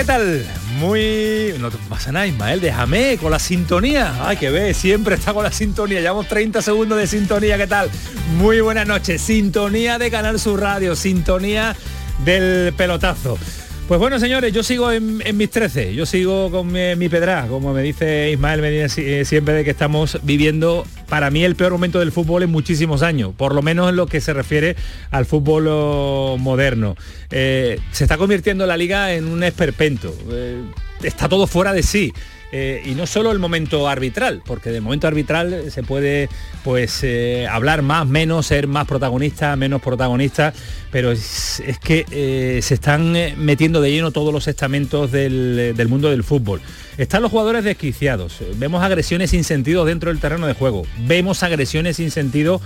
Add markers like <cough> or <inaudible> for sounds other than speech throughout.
¿Qué tal? Muy... No te pasa nada, Ismael, déjame con la sintonía. Ay, que ve, siempre está con la sintonía. Llevamos 30 segundos de sintonía, ¿qué tal? Muy buenas noches. Sintonía de Canal Sur Radio, sintonía del pelotazo. Pues bueno, señores, yo sigo en, mis 13, yo sigo con mi, mi pedra, como me dice Ismael Medina eh, siempre de que estamos viviendo para mí el peor momento del fútbol en muchísimos años, por lo menos en lo que se refiere al fútbol oh, moderno. Eh, se está convirtiendo la liga en un esperpento, eh, está todo fuera de sí. Eh, y no solo el momento arbitral, porque del momento arbitral se puede pues eh, hablar más, menos, ser más protagonista, menos protagonista, pero es, que eh, se están metiendo de lleno todos los estamentos del, del mundo del fútbol. Están los jugadores desquiciados, vemos agresiones sin sentido dentro del terreno de juego, vemos agresiones sin sentido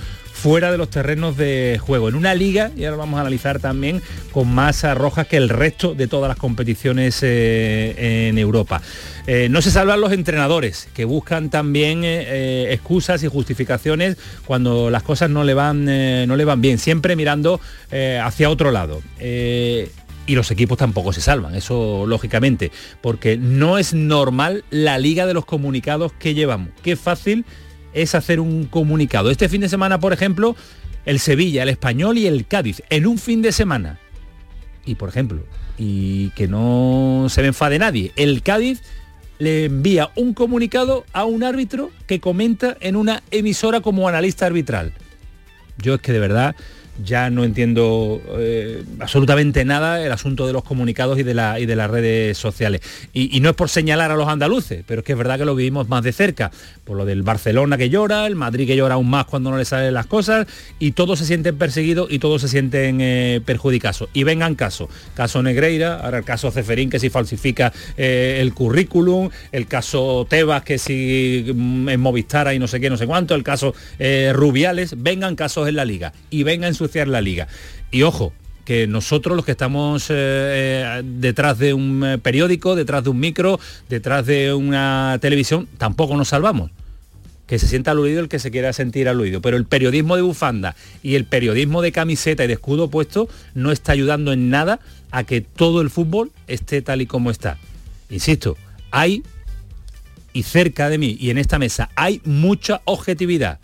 fuera de los terrenos de juego. En una liga, y ahora vamos a analizar también, con más rojas que el resto de todas las competiciones eh, en Europa. Eh, no se salvan los entrenadores, que buscan también eh, excusas y justificaciones cuando las cosas no le van, no le van bien, siempre mirando hacia otro lado. Y los equipos tampoco se salvan, eso lógicamente, porque no es normal la liga de los comunicados que llevamos. Qué fácil es hacer un comunicado. Este fin de semana, por ejemplo, el Sevilla, el Español y el Cádiz, en un fin de semana. Y por ejemplo, y que no se me enfade nadie, el Cádiz le envía un comunicado a un árbitro que comenta en una emisora como analista arbitral. Yo es que de verdad ya no entiendo eh, absolutamente nada el asunto de los comunicados y de, la, y de las redes sociales. Y, no es por señalar a los andaluces, pero es que es verdad que lo vivimos más de cerca, por lo del Barcelona que llora, el Madrid que llora aún más cuando no le salen las cosas, y todos se sienten perseguidos y todos se sienten eh, perjudicados. Y vengan casos, caso Negreira, ahora el caso Ceferín que si falsifica eh, el currículum, el caso Tebas que si mm, en Movistar y no sé qué, no sé cuánto, el caso Rubiales, vengan casos en la liga y venga a la liga. Y ojo, que nosotros los que estamos eh, eh, detrás de un eh, periódico, detrás de un micro, detrás de una televisión, tampoco nos salvamos. Que se sienta aludido el que se quiera sentir aludido. Pero el periodismo de bufanda y el periodismo de camiseta y de escudo puesto no está ayudando en nada a que todo el fútbol esté tal y como está. Insisto, hay, y cerca de mí y en esta mesa, hay mucha objetividad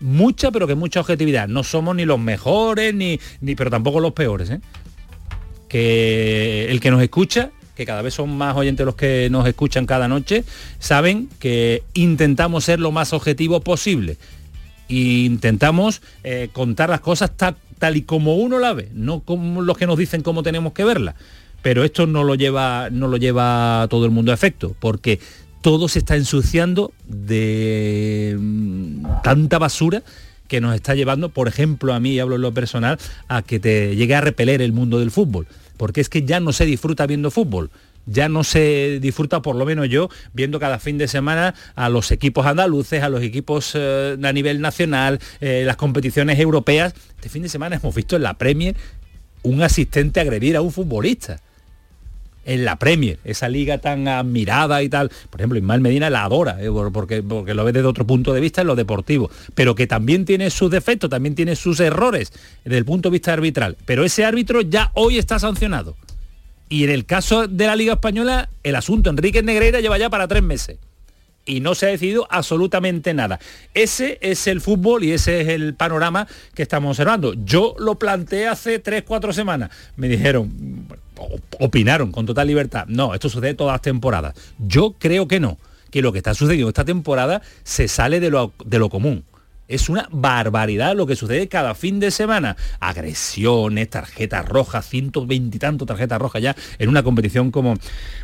mucha, pero que mucha objetividad. No somos ni los mejores, ni, ni pero tampoco los peores. ¿eh? Que el que nos escucha, que cada vez son más oyentes los que nos escuchan cada noche, saben que intentamos ser lo más objetivo posible. E intentamos eh, contar las cosas ta- tal y como uno la ve, no como los que nos dicen cómo tenemos que verla. Pero esto no lo lleva, no lo lleva todo el mundo a efecto, porque todo se está ensuciando de mm, tanta basura que nos está llevando, por ejemplo, a mí, y hablo en lo personal, a que te llegue a repeler el mundo del fútbol. Porque es que ya no se disfruta viendo fútbol. Ya no se disfruta, por lo menos yo, viendo cada fin de semana a los equipos andaluces, a los equipos eh, a nivel nacional, eh, las competiciones europeas. Este fin de semana hemos visto en la Premier un asistente agredir a un futbolista en la Premier, esa liga tan admirada y tal. Por ejemplo, Ismael Medina la adora, eh, por- porque, porque lo ve desde otro punto de vista en lo deportivo, pero que también tiene sus defectos, también tiene sus errores desde el punto de vista arbitral. Pero ese árbitro ya hoy está sancionado. Y en el caso de la Liga Española, el asunto Enrique Negreira lleva ya para tres meses. Y no se ha decidido absolutamente nada. Ese es el fútbol y ese es el panorama que estamos observando. Yo lo planteé hace tres, cuatro semanas. Me dijeron, op- opinaron con total libertad. No, esto sucede todas las temporadas. Yo creo que no. Que lo que está sucediendo esta temporada se sale de lo, de lo común. Es una barbaridad lo que sucede cada fin de semana. Agresiones, tarjetas rojas, 120 y tanto tarjetas rojas ya en una competición como,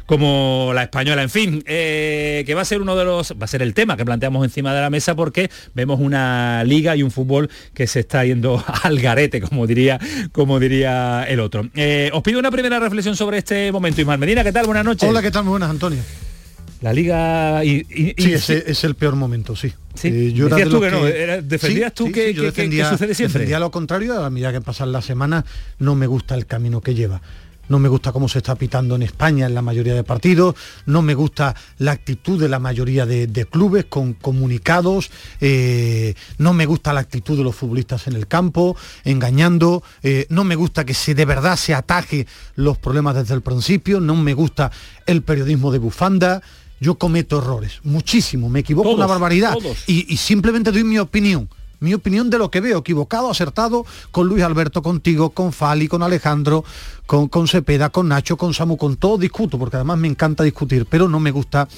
como la española. En fin, eh, que va a ser uno de los, va a ser el tema que planteamos encima de la mesa porque vemos una liga y un fútbol que se está yendo <laughs> al garete, como diría, como diría el otro. Eh, os pido una primera reflexión sobre este momento. Ismael Medina, ¿qué tal? Buenas noches. Hola, ¿qué tal? Muy buenas, Antonio. La liga y, y- y- Sí, es el peor momento, sí. Sí. Eh, yo Decías tú que no, era- defendías tú que- yo defendía, sucede siempre. defendía lo contrario, a medida que pasan las semanas no me gusta el camino que lleva. No me gusta cómo se está pitando en España en la mayoría de partidos, no me gusta la actitud de la mayoría de, de clubes con comunicados, eh, no me gusta la actitud de los futbolistas en el campo, engañando, eh, no me gusta que se de verdad se ataje los problemas desde el principio, no me gusta el periodismo de bufanda, yo cometo errores, muchísimo, me equivoco Todos, una barbaridad y, y simplemente doy mi opinión. Mi opinión de lo que veo, equivocado, acertado, con Luis Alberto, contigo, con Fali, con Alejandro, con, con Cepeda, con Nacho, con Samu, con todo discuto, porque además me encanta discutir, pero no me gusta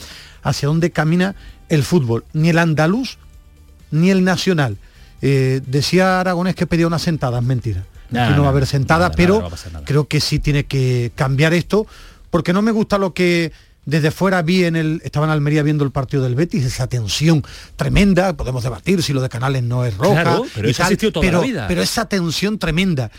hacia dónde camina el fútbol, ni el andaluz, ni el nacional. Eh, decía Aragonés que pedía una sentada, es mentira. Aquí no va a haber sentada, nada, pero nada, no a creo que sí tiene que cambiar esto, porque no me gusta lo que desde fuera vi en el, estaba en Almería viendo el partido del Betis, esa tensión tremenda, podemos debatir si lo de Canales no es roja, Claro, pero y eso ha existido toda pero, la vida. pero esa tensión tremenda.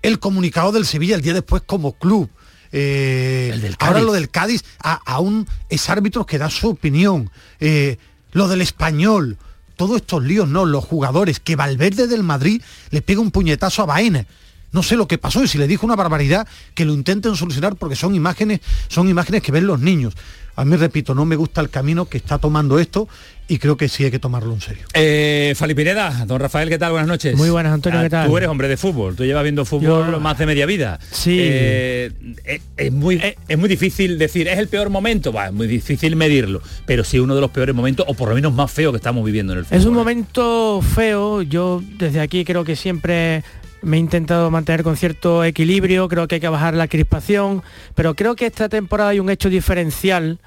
El comunicado del Sevilla el día después como club. eh, El del ahora lo del Cádiz, a, aún es árbitro que da su opinión. eh, lo del español, todos estos líos, no, los jugadores, que Valverde del Madrid le pega un puñetazo a Baena. No sé lo que pasó y si le dijo una barbaridad, que lo intenten solucionar porque son imágenes, son imágenes que ven los niños. A mí, repito, no me gusta el camino que está tomando esto y creo que sí hay que tomarlo en serio. Eh, Fali Pineda, don Rafael, ¿qué tal? Buenas noches. Muy buenas, Antonio, Ah, ¿qué tal? Tú eres hombre de fútbol, tú llevas viendo fútbol Yo- más de media vida. Sí. Eh, es, es muy, es, es muy difícil decir, ¿es el peor momento? Va, es muy difícil medirlo, pero sí uno de los peores momentos, o por lo menos más feo que estamos viviendo en el fútbol. Es un ¿eh? momento feo, yo desde aquí creo que siempre me he intentado mantener con cierto equilibrio, creo que hay que bajar la crispación, pero creo que esta temporada hay un hecho diferencial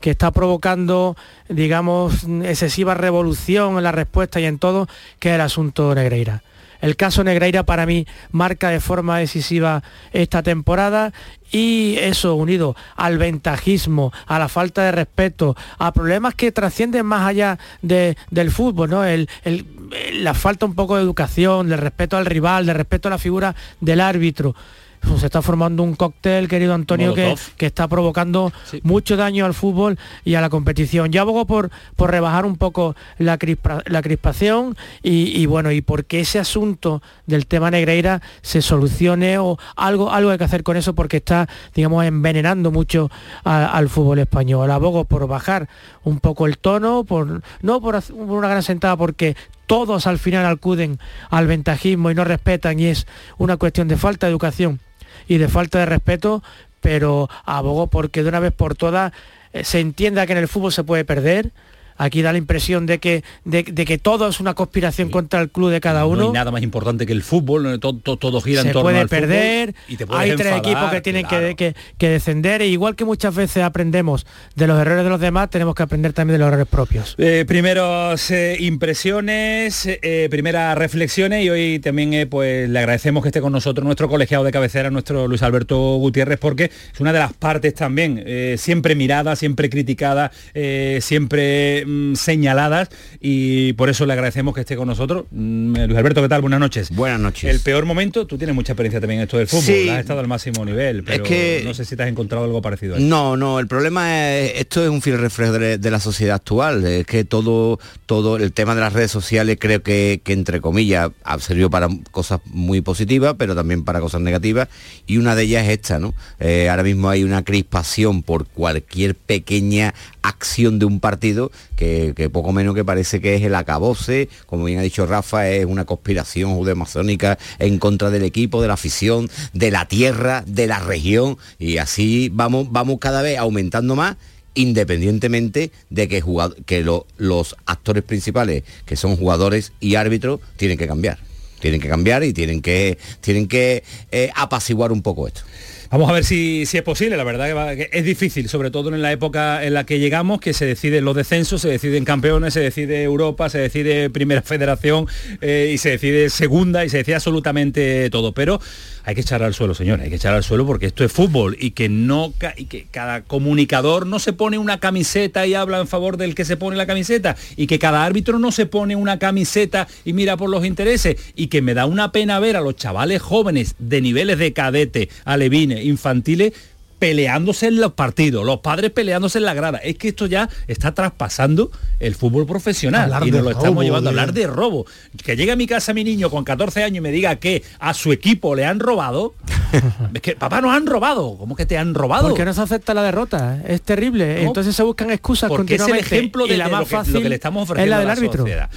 que está provocando, digamos, excesiva revolución en la respuesta y en todo, que es el asunto Negreira. El caso Negreira para mí marca de forma decisiva esta temporada y eso unido al ventajismo, a la falta de respeto, a problemas que trascienden más allá de- del fútbol, ¿no? La falta un poco de educación, de respeto al rival, de respeto a la figura del árbitro. Pues Se está formando un cóctel, querido Antonio, que, que está provocando Sí. mucho daño al fútbol y a la competición. Yo abogo por, por rebajar un poco la, crispa- la crispación y, y bueno, y porque ese asunto del tema Negreira se solucione o algo, algo hay que hacer con eso porque está, digamos, envenenando mucho a- al fútbol español. Abogo por bajar un poco el tono, por no por, una gran sentada, porque todos al final acuden al ventajismo y no respetan y es una cuestión de falta de educación y de falta de respeto, pero abogo porque de una vez por todas eh, se entienda que en el fútbol se puede perder. Aquí da la impresión de que, de, de que todo es una conspiración contra el club de cada No uno. hay nada más importante que el fútbol, donde todo, todo- todo gira en se torno puede al fútbol perder, y te hay tres equipos que tienen que- claro. que, que descender, e igual que muchas veces aprendemos de los errores de los demás, tenemos que aprender también de los errores propios. Eh, primeros eh, impresiones, eh, primeras reflexiones y hoy también eh, pues le agradecemos que esté con nosotros nuestro colegiado de cabecera, nuestro Luis Alberto Gutiérrez, porque es una de las partes también siempre mirada, siempre criticada, siempre mm, señaladas y por eso le agradecemos que esté con nosotros. Mm, Luis Alberto, ¿qué tal? Buenas noches. Buenas noches. El peor momento, tú tienes mucha experiencia también en esto del fútbol, Sí. has estado al máximo nivel, pero que- no sé si te has encontrado algo parecido a esto. No, no, el problema es, esto es un fiel reflejo de, de la sociedad actual, es que todo, todo el tema de las redes sociales creo que, que entre comillas ha servido para cosas muy positivas, pero también para cosas negativas, y una de ellas es esta, ¿no? Eh, ahora mismo hay una crispación por cualquier pequeña acción de un partido que, poco menos que parece que es el acabose, como bien ha dicho Rafa, es una conspiración judeo-masónica en contra del equipo, de la afición, de la tierra, de la región, y así vamos, vamos cada vez aumentando más independientemente de que, jugad- que lo- los actores principales, que son jugadores y árbitros, tienen que cambiar. Tienen que cambiar y tienen que, tienen que eh, apaciguar un poco esto. Vamos a ver si, si es posible, la verdad que, que es difícil, sobre todo en la época en la que llegamos, que se deciden los descensos, se deciden campeones, se decide Europa, se decide Primera Federación eh, y se decide Segunda y se decide absolutamente todo. Pero hay que echar al suelo, señores, hay que echar al suelo porque esto es fútbol y que no y que cada comunicador no se pone una camiseta y habla en favor del que se pone la camiseta y que cada árbitro no se pone una camiseta y mira por los intereses y que me da una pena ver a los chavales jóvenes de niveles de cadete, alevines, infantiles peleándose en los partidos, los padres peleándose en la grada. Es que esto ya está traspasando el fútbol profesional Hablar y nos lo estamos llevando a hablar de robo. Que llegue a mi casa mi niño con 14 años y me diga que a su equipo le han robado. <laughs> es que papá nos han robado. ¿Cómo que te han robado? Porque no se acepta la derrota, es terrible. No. Entonces se buscan excusas porque es el ejemplo de, y la de más lo, que, fácil lo que le estamos es ofreciendo la a del la árbitro. sociedad.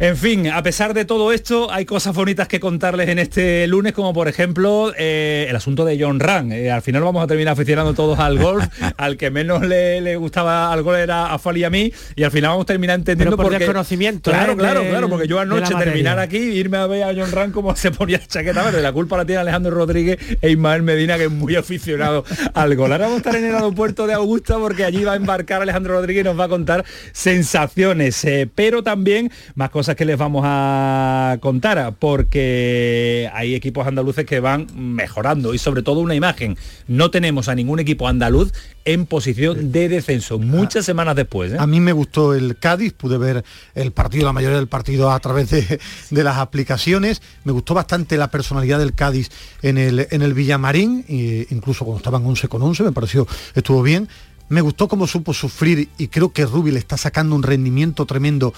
En fin, a pesar de todo esto, hay cosas bonitas que contarles en este lunes, como por ejemplo eh, el asunto de John Ran. Eh, al final vamos a terminar aficionando todos al golf. <laughs> al que menos le, le gustaba al golf era a Fali y a mí. Y al final vamos a terminar entendiendo Pero por porque... desconocimiento, Claro, ¿eh? claro, del- claro, porque yo anoche terminar aquí, irme a ver a John Ran como se ponía la chaqueta verde. La culpa la tiene Alejandro Rodríguez e Ismael Medina, que es muy aficionado al gol. Ahora vamos a estar en el aeropuerto de Augusta porque allí va a embarcar Alejandro Rodríguez y nos va a contar sensaciones, pero también más cosas que les vamos a contar, porque hay equipos andaluces que van mejorando y sobre todo una imagen. No tenemos a ningún equipo andaluz en posición de descenso, muchas semanas después. ¿eh? A mí me gustó el Cádiz, pude ver el partido, la mayoría del partido a través de, de las aplicaciones. Me gustó bastante la personalidad del Cádiz en el, en el Villamarín, e incluso cuando estaban 11 con 11, me pareció, estuvo bien. Me gustó cómo supo sufrir y creo que Rubi le está sacando un rendimiento tremendo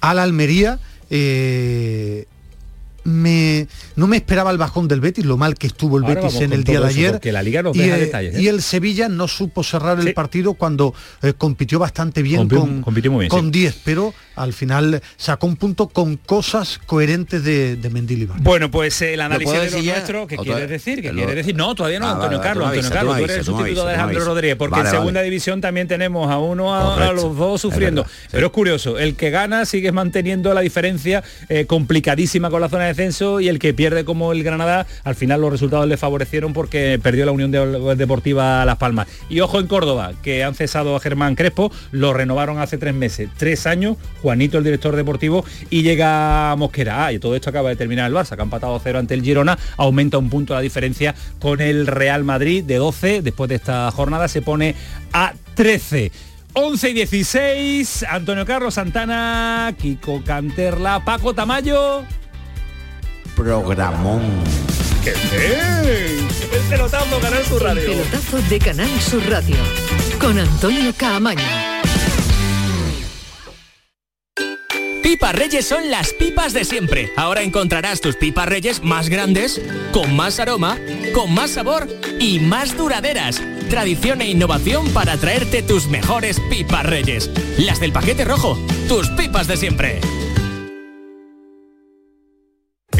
a la Almería. Eh, me, no me esperaba el bajón del Betis, lo mal que estuvo el Ahora Betis en el día de ayer. porque la Liga nos y, deja eh, detalles, ¿eh? y el Sevilla no supo cerrar el partido cuando eh, compitió bastante bien Compi- con, compitió muy bien, con sí. 10, pero al final sacó un punto con cosas coherentes de, de Mendilibar. Bueno, pues el análisis de ya? nuestros, ¿qué ¿O quieres decir? ¿Qué lo- quieres decir? No, todavía no, Ah, Antonio vale, Carlos, Antonio Carlos, tú eres el sustituto de Alejandro. Rodríguez, porque Vale, en vale. segunda división también tenemos a uno, a, los dos sufriendo. Es verdad, sí. Pero es curioso, el que gana sigue manteniendo la diferencia eh, complicadísima con la zona de descenso y el que pierde como el Granada, al final los resultados le favorecieron porque perdió la Unión de- Deportiva Las Palmas. Y ojo en Córdoba, que han cesado a Germán Crespo, lo renovaron hace tres meses, tres años, Juanito el director deportivo y llega Mosquera. Ah, y todo esto acaba de terminar el Barça, que ha empatado a cero ante el Girona, aumenta un punto la diferencia con el Real Madrid de 12, después de esta jornada se pone a 13. 11 y 16, Antonio Carlos Santana, Kiko Canterla, Paco Tamayo. Programón. ¡Qué bien! El pelotazo Canal Sur El Radio. pelotazo de Canal Sur Radio con Antonio Caamaño. Pipas Reyes son las pipas de siempre. Ahora encontrarás tus pipas Reyes más grandes, con más aroma, con más sabor y más duraderas. Tradición e innovación para traerte tus mejores pipas Reyes. Las del paquete rojo, tus pipas de siempre.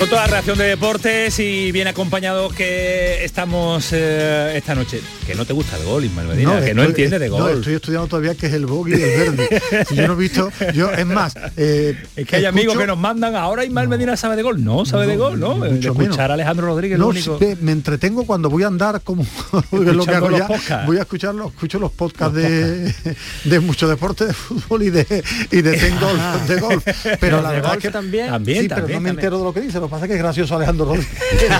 Con toda la reacción de deportes y bien acompañados que estamos eh, esta noche. Que no te gusta el gol, Ismael Medina, que no entiende de No, gol. estoy estudiando todavía qué es el bogey y el verde. Si yo no he visto, yo, es más, eh, <laughs> es que hay amigos que nos mandan ahora Ismael Medina sabe de gol. No sabe de gol, ¿no? De mucho escuchar menos. a Alejandro Rodríguez No, lo único. me entretengo cuando voy a andar como <laughs> es lo que Escuchando hago los ya. podcasts. Voy a escuchar los, escucho los podcasts de, de mucho deporte de fútbol y de y de <laughs> ten golf, de golf. Pero la de verdad golf es que también. También, sí, pero también, no me entero de lo que dice. Pasa es que es gracioso Alejandro Rodríguez. <laughs>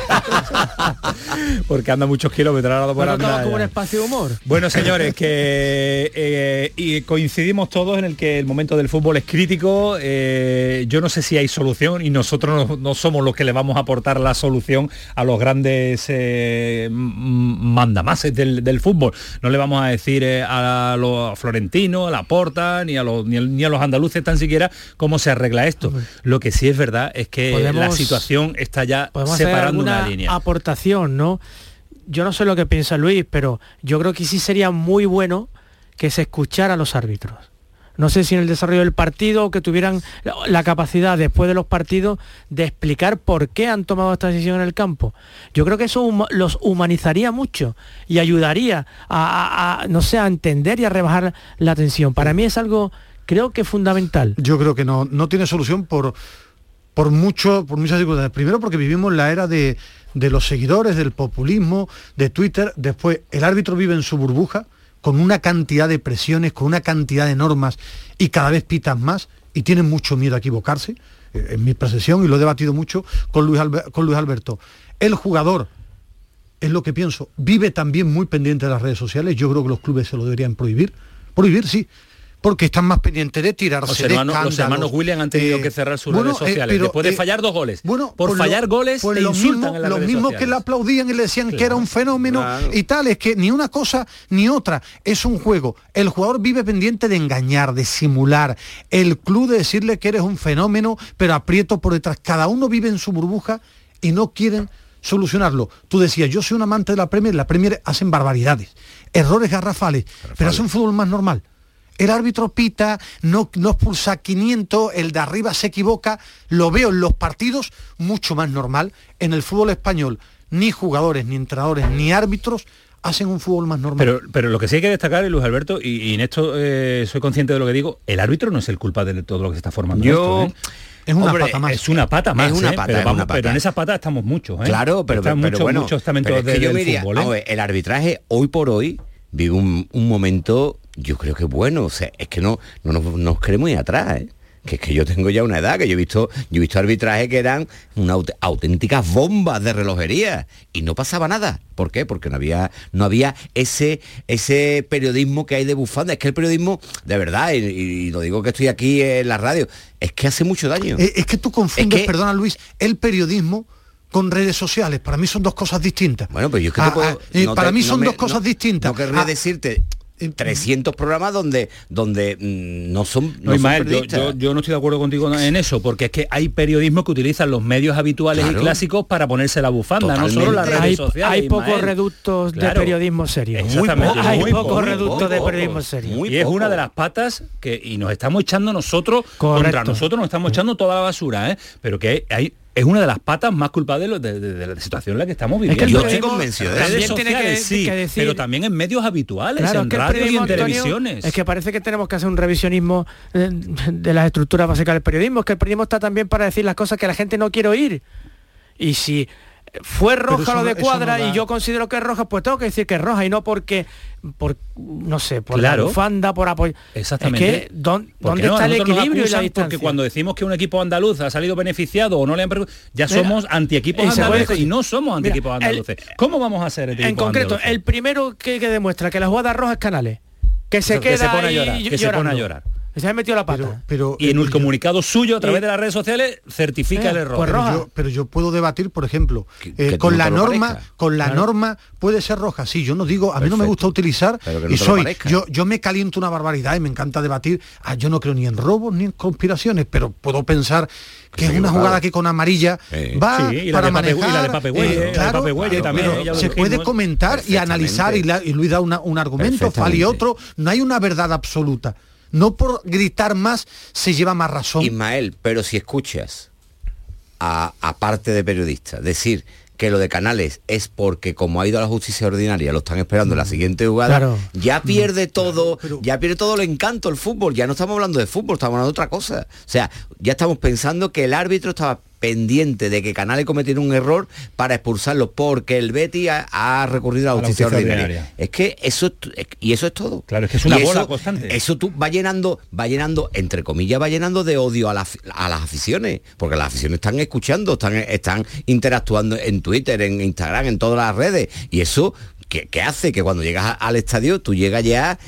Porque anda muchos kilómetros ahora por andar como un espacio de humor. Bueno, señores, que eh, y coincidimos todos en el que el momento del fútbol es crítico. eh, yo no sé si hay solución y nosotros no, no somos los que le vamos a aportar la solución a los grandes eh, mandamases del, del fútbol. No le vamos a decir eh, a los florentinos, a la Porta, ni a los ni, a los andaluces tan siquiera cómo se arregla esto. Lo que sí es verdad es que la Podemos- está ya separando una línea. aportación, ¿no? Yo no sé lo que piensa Luis, pero yo creo que sí sería muy bueno que se escuchara a los árbitros. No sé si en el desarrollo del partido o que tuvieran la- capacidad después de los partidos de explicar por qué han tomado esta decisión en el campo. Yo creo que eso los humanizaría mucho y ayudaría a, a- a, no sé, a entender y a rebajar la tensión. Para mí es algo, creo que fundamental. Yo creo que no, no tiene solución por, por, mucho, por muchas circunstancias. Primero porque vivimos la era de, de los seguidores, del populismo, de Twitter. Después, el árbitro vive en su burbuja, con una cantidad de presiones, con una cantidad de normas, y cada vez pitan más, y tienen mucho miedo a equivocarse. Eh, En mi percepción, y lo he debatido mucho con Luis, con Luis Alberto. El jugador, es lo que pienso, vive también muy pendiente de las redes sociales. Yo creo que los clubes se lo deberían prohibir. Prohibir, sí. Porque están más pendientes de tirarse Los de hermanos, los hermanos William han tenido Eh, que cerrar sus bueno, redes eh, sociales pero, después de eh, fallar dos goles. Bueno, por pues lo- fallar goles pues te lo insultan mismo- en las Los redes mismos que le aplaudían y le decían que era un fenómeno Claro. y tal, es que ni una cosa ni otra, es un juego. El jugador vive pendiente de engañar, de simular, el club de decirle que eres un fenómeno, pero aprieto por detrás. Cada uno vive en su burbuja y no quieren solucionarlo. Tú decías, yo soy un amante de la Premier, la Premier hacen barbaridades, errores garrafales, pero hace un fútbol más normal. El árbitro pita, no, no expulsa 500, el de arriba se equivoca, lo veo en los partidos mucho más normal. En el fútbol español, ni jugadores, ni entrenadores, ni árbitros hacen un fútbol más normal. Pero, pero lo que sí hay que destacar, Luis Alberto, y, y en esto eh, soy consciente de lo que digo, el árbitro no es el culpable de todo lo que se está formando. Yo- esto, ¿eh? es una Hombre, pata más. Es una pata más, Es una ¿eh? pero, es vamos, una pata. pero en esa pata estamos muchos. ¿eh? Claro, pero, pero muchos, bueno, muchos estamentos pero es que yo diría, fútbol, ¿eh? ver, el arbitraje hoy por hoy vive un, un momento, yo creo que bueno, o sea, es que no, no nos, nos muy atrás, ¿eh? que es que yo tengo ya una edad, que yo he visto, yo he visto arbitraje que eran una aut- auténticas bombas de relojería y no pasaba nada. ¿Por qué? Porque no había, no había ese, ese periodismo que hay de bufanda. Es que el periodismo, de verdad, y, y lo digo que estoy aquí en la radio, es que hace mucho daño. Es que tú confundes, Es que- perdona Luis, el periodismo con redes sociales. Para mí son dos cosas distintas. Bueno, pero yo es que te Ah, puedo- ah, eh, no para te- mí no son me- dos cosas no- distintas. No querría Ah, decirte 300 programas donde donde mm, no son No, no Ismael, yo, periodistas. yo- yo no estoy de acuerdo contigo en eso, porque es que hay periodismo que utilizan los medios habituales Claro. y clásicos para ponerse la bufanda, Totalmente. no solo las redes Hay, sociales. hay pocos reductos de Claro. periodismo serio. Exactamente, hay pocos poco, reductos de periodismo serio. Muy y es poco. una de las patas que y nos estamos echando nosotros Correcto. contra nosotros nos estamos echando toda la basura, ¿eh? pero que hay es una de las patas más culpables de, de- de- de la situación en la que estamos Es que viviendo. el Yo estoy convencido de redes también tiene sociales, que, sí, que decir pero también en medios habituales, Claro, es en que radio y en Antonio, televisiones. Es que parece que tenemos que hacer un revisionismo eh, de las estructuras básicas del periodismo. Es que el periodismo está también para decir las cosas que la gente no quiere oír. Y si fue roja lo de no- cuadra no y yo considero que es roja, pues tengo que decir que es roja y no porque, por, no sé, por Claro. la bufanda, por apoyo. Exactamente. Es que, ¿dón- ¿Por ¿dónde qué no? A está el equilibrio y la distancia? Porque cuando decimos que un equipo andaluz ha salido beneficiado o no le han ya somos anti-equipos andaluces y no somos anti-equipos Mira, el- andaluces. ¿Cómo vamos a hacer En concreto, el primero que, que demuestra que la jugada roja es Canales. Que se Que se queda a ahí llorar, que se pone a llorar. Se ha metido la pata. pero, pero, Y en eh, un yo- comunicado suyo a través Eh. de las redes sociales certifica Eh, el error. pues pero yo, pero yo puedo debatir, por ejemplo, Que- eh, que con no la norma, con la Claro. norma puede ser roja. Sí, yo no digo, a mí no me gusta utilizar Pero que no y soy, yo, yo me caliento una barbaridad y me encanta debatir. Ah, yo no creo ni en robos ni en conspiraciones, pero puedo pensar que es una jugada que con amarilla Eh. va Sí, y la para de Pape- y manejar. se puede comentar y analizar y, la- y Luis da una- un argumento, Fali Perfectamente. otro. No hay una verdad absoluta. No por gritar más se lleva más razón. Ismael, pero si escuchas a, a parte de periodistas. Decir que lo de Canales es porque como ha ido a la justicia ordinaria, lo están esperando en la siguiente jugada, Claro. ya pierde todo, ya pierde todo el encanto el fútbol, ya no estamos hablando de fútbol, estamos hablando de otra cosa. O sea, ya estamos pensando que el árbitro estaba pendiente de que Canales cometiera un error para expulsarlo porque el Betty ha, ha recurrido a la A la justicia, ordinaria. ordinaria. Es que eso es y eso es todo. Claro, es que es una Y bola eso- constante. Eso tú va llenando, va llenando, entre comillas, va llenando de odio a, la- a las aficiones, porque las aficiones están escuchando, están, están interactuando en Twitter, en Instagram, en todas las redes, y eso que, que hace que cuando llegas a- al estadio tú llegas ya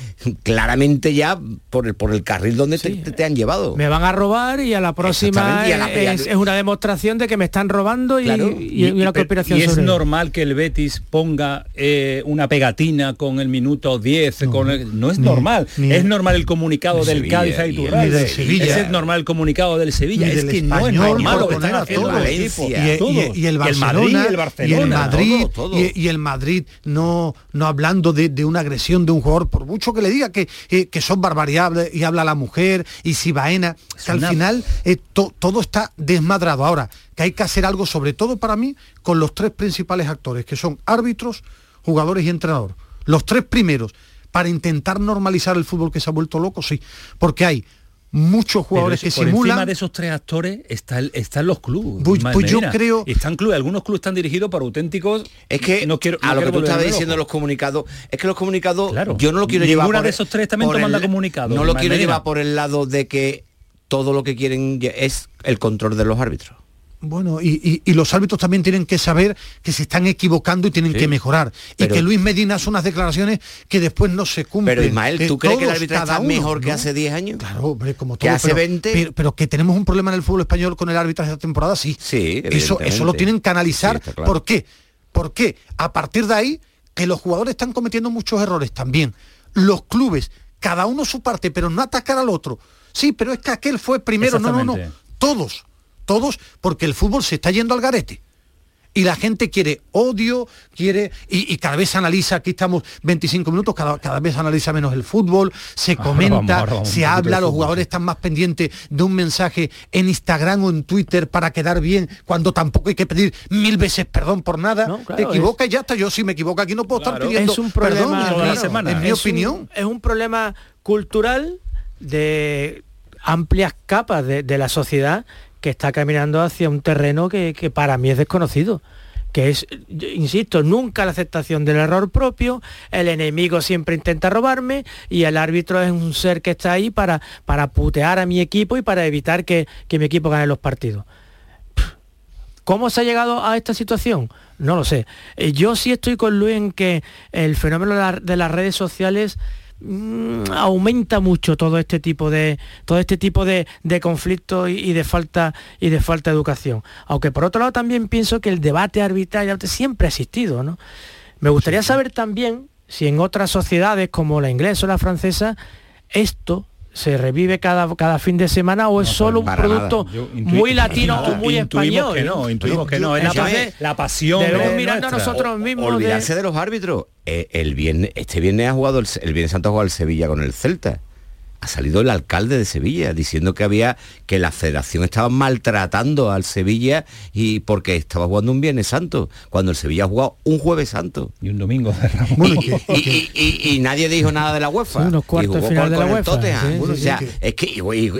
claramente ya por el, por el carril donde te, te- te han llevado. Me van a robar y a la próxima Exactamente, y a la- y a- es, es una demostración de que me están robando y, Claro. y- y una conspiración y es sobre normal que el Betis ponga eh, una pegatina con el minuto 10 con el- no es Ni- normal. ni- es normal el comunicado Ni del Sevilla, Cádiz a Iturralde. es normal el comunicado del Sevilla. Es que no es normal lo que están haciendo todos. los equipos Y- el Barcelona Madrid y el el Madrid todo, todo. Y, y el Madrid no no hablando de, de una agresión de un jugador por mucho que le diga que, eh, que son barbaridades y habla la mujer y si vaena que al final eh, to- todo está desmadrado. Ahora que hay que hacer algo sobre todo para mí con los tres principales actores que son árbitros jugadores y entrenador. Los tres primeros para intentar normalizar el fútbol que se ha vuelto loco sí. Porque hay muchos Pero jugadores eso- que por encima simulan de esos tres actores está el- están los clubes Pues- pues yo creo- están clubes algunos clubes están dirigidos por auténticos Es que no quiero a no lo que tú estabas diciendo los comunicados, es que los comunicados Claro. yo no lo quiero Ninguna llevar por de esos tres por manda comunicado, No lo quiero Medina. llevar por el lado de que todo lo que quieren es el control de los árbitros. Bueno, y, y- y los árbitros también tienen que saber que se están equivocando y tienen Sí. que mejorar. Pero- y que Luis Medina hace unas declaraciones que después no se cumplen. Pero Ismael, ¿tú Eh, crees que el árbitro está uno, mejor que ¿no? hace 10 años? Claro, hombre, como ¿Que todo. hace pero, 20? Pero, pero que tenemos un problema en el fútbol español con el arbitraje esta temporada, sí. Sí, eso, eso lo tienen que analizar. Sí, está claro. ¿Por qué? Porque a partir de ahí, que los jugadores están cometiendo muchos errores también. Los clubes, cada uno su parte, pero no atacar al otro. Sí, pero es que aquel fue primero. No, no, no. Todos, todos, porque el fútbol se está yendo al garete. Y la gente quiere odio, quiere, y, y cada vez se analiza, aquí estamos 25 minutos, cada, cada vez se analiza menos el fútbol, se Ahora comenta, vamos, ahora vamos un se habla, los jugadores están más pendientes de un mensaje en Instagram o en Twitter para quedar bien, cuando tampoco hay que pedir mil veces perdón por nada. No, claro, Te equivocas y ya está, yo si me equivoco aquí no puedo Claro. estar pidiendo es un perdón, problema toda la mi- semana. es mi es opinión. un, es un problema cultural de amplias capas de, de la sociedad que está caminando hacia un terreno que, que para mí es desconocido que es, insisto, nunca la aceptación del error propio, el enemigo siempre intenta robarme y el árbitro es un ser que está ahí para, para putear a mi equipo y para evitar que, que mi equipo gane los partidos. ¿Cómo se ha llegado a esta situación? No lo sé. Eh, Yo sí estoy con Luis en que el fenómeno de las redes sociales mm, aumenta mucho todo este tipo de todo este tipo de, de conflictos y, y de falta y de falta de educación. Aunque por otro lado también pienso que el debate arbitral siempre ha existido, ¿no? Me gustaría saber también si en otras sociedades como la inglesa o la francesa esto se revive cada, cada fin de semana o es solo un producto muy latino o muy intuimos español. que no intuimos que no es la, pasión debemos de mirarnos nuestra. nosotros mismos de- Olvidarse de... los árbitros. Eh, el viernes, este viernes ha jugado el, el viernes Santo ha jugado el Sevilla con el Celta. Ha salido el alcalde de Sevilla diciendo que había que la federación estaba maltratando al Sevilla y porque estaba jugando un Viernes Santo, cuando el Sevilla ha jugado un Jueves Santo. y un domingo de y, que- y- y- y nadie dijo nada de la UEFA. Sí, unos cuartos y jugó de final con, de la con el UEFA, Tottenham. sí, Bueno, sí, o sea, es que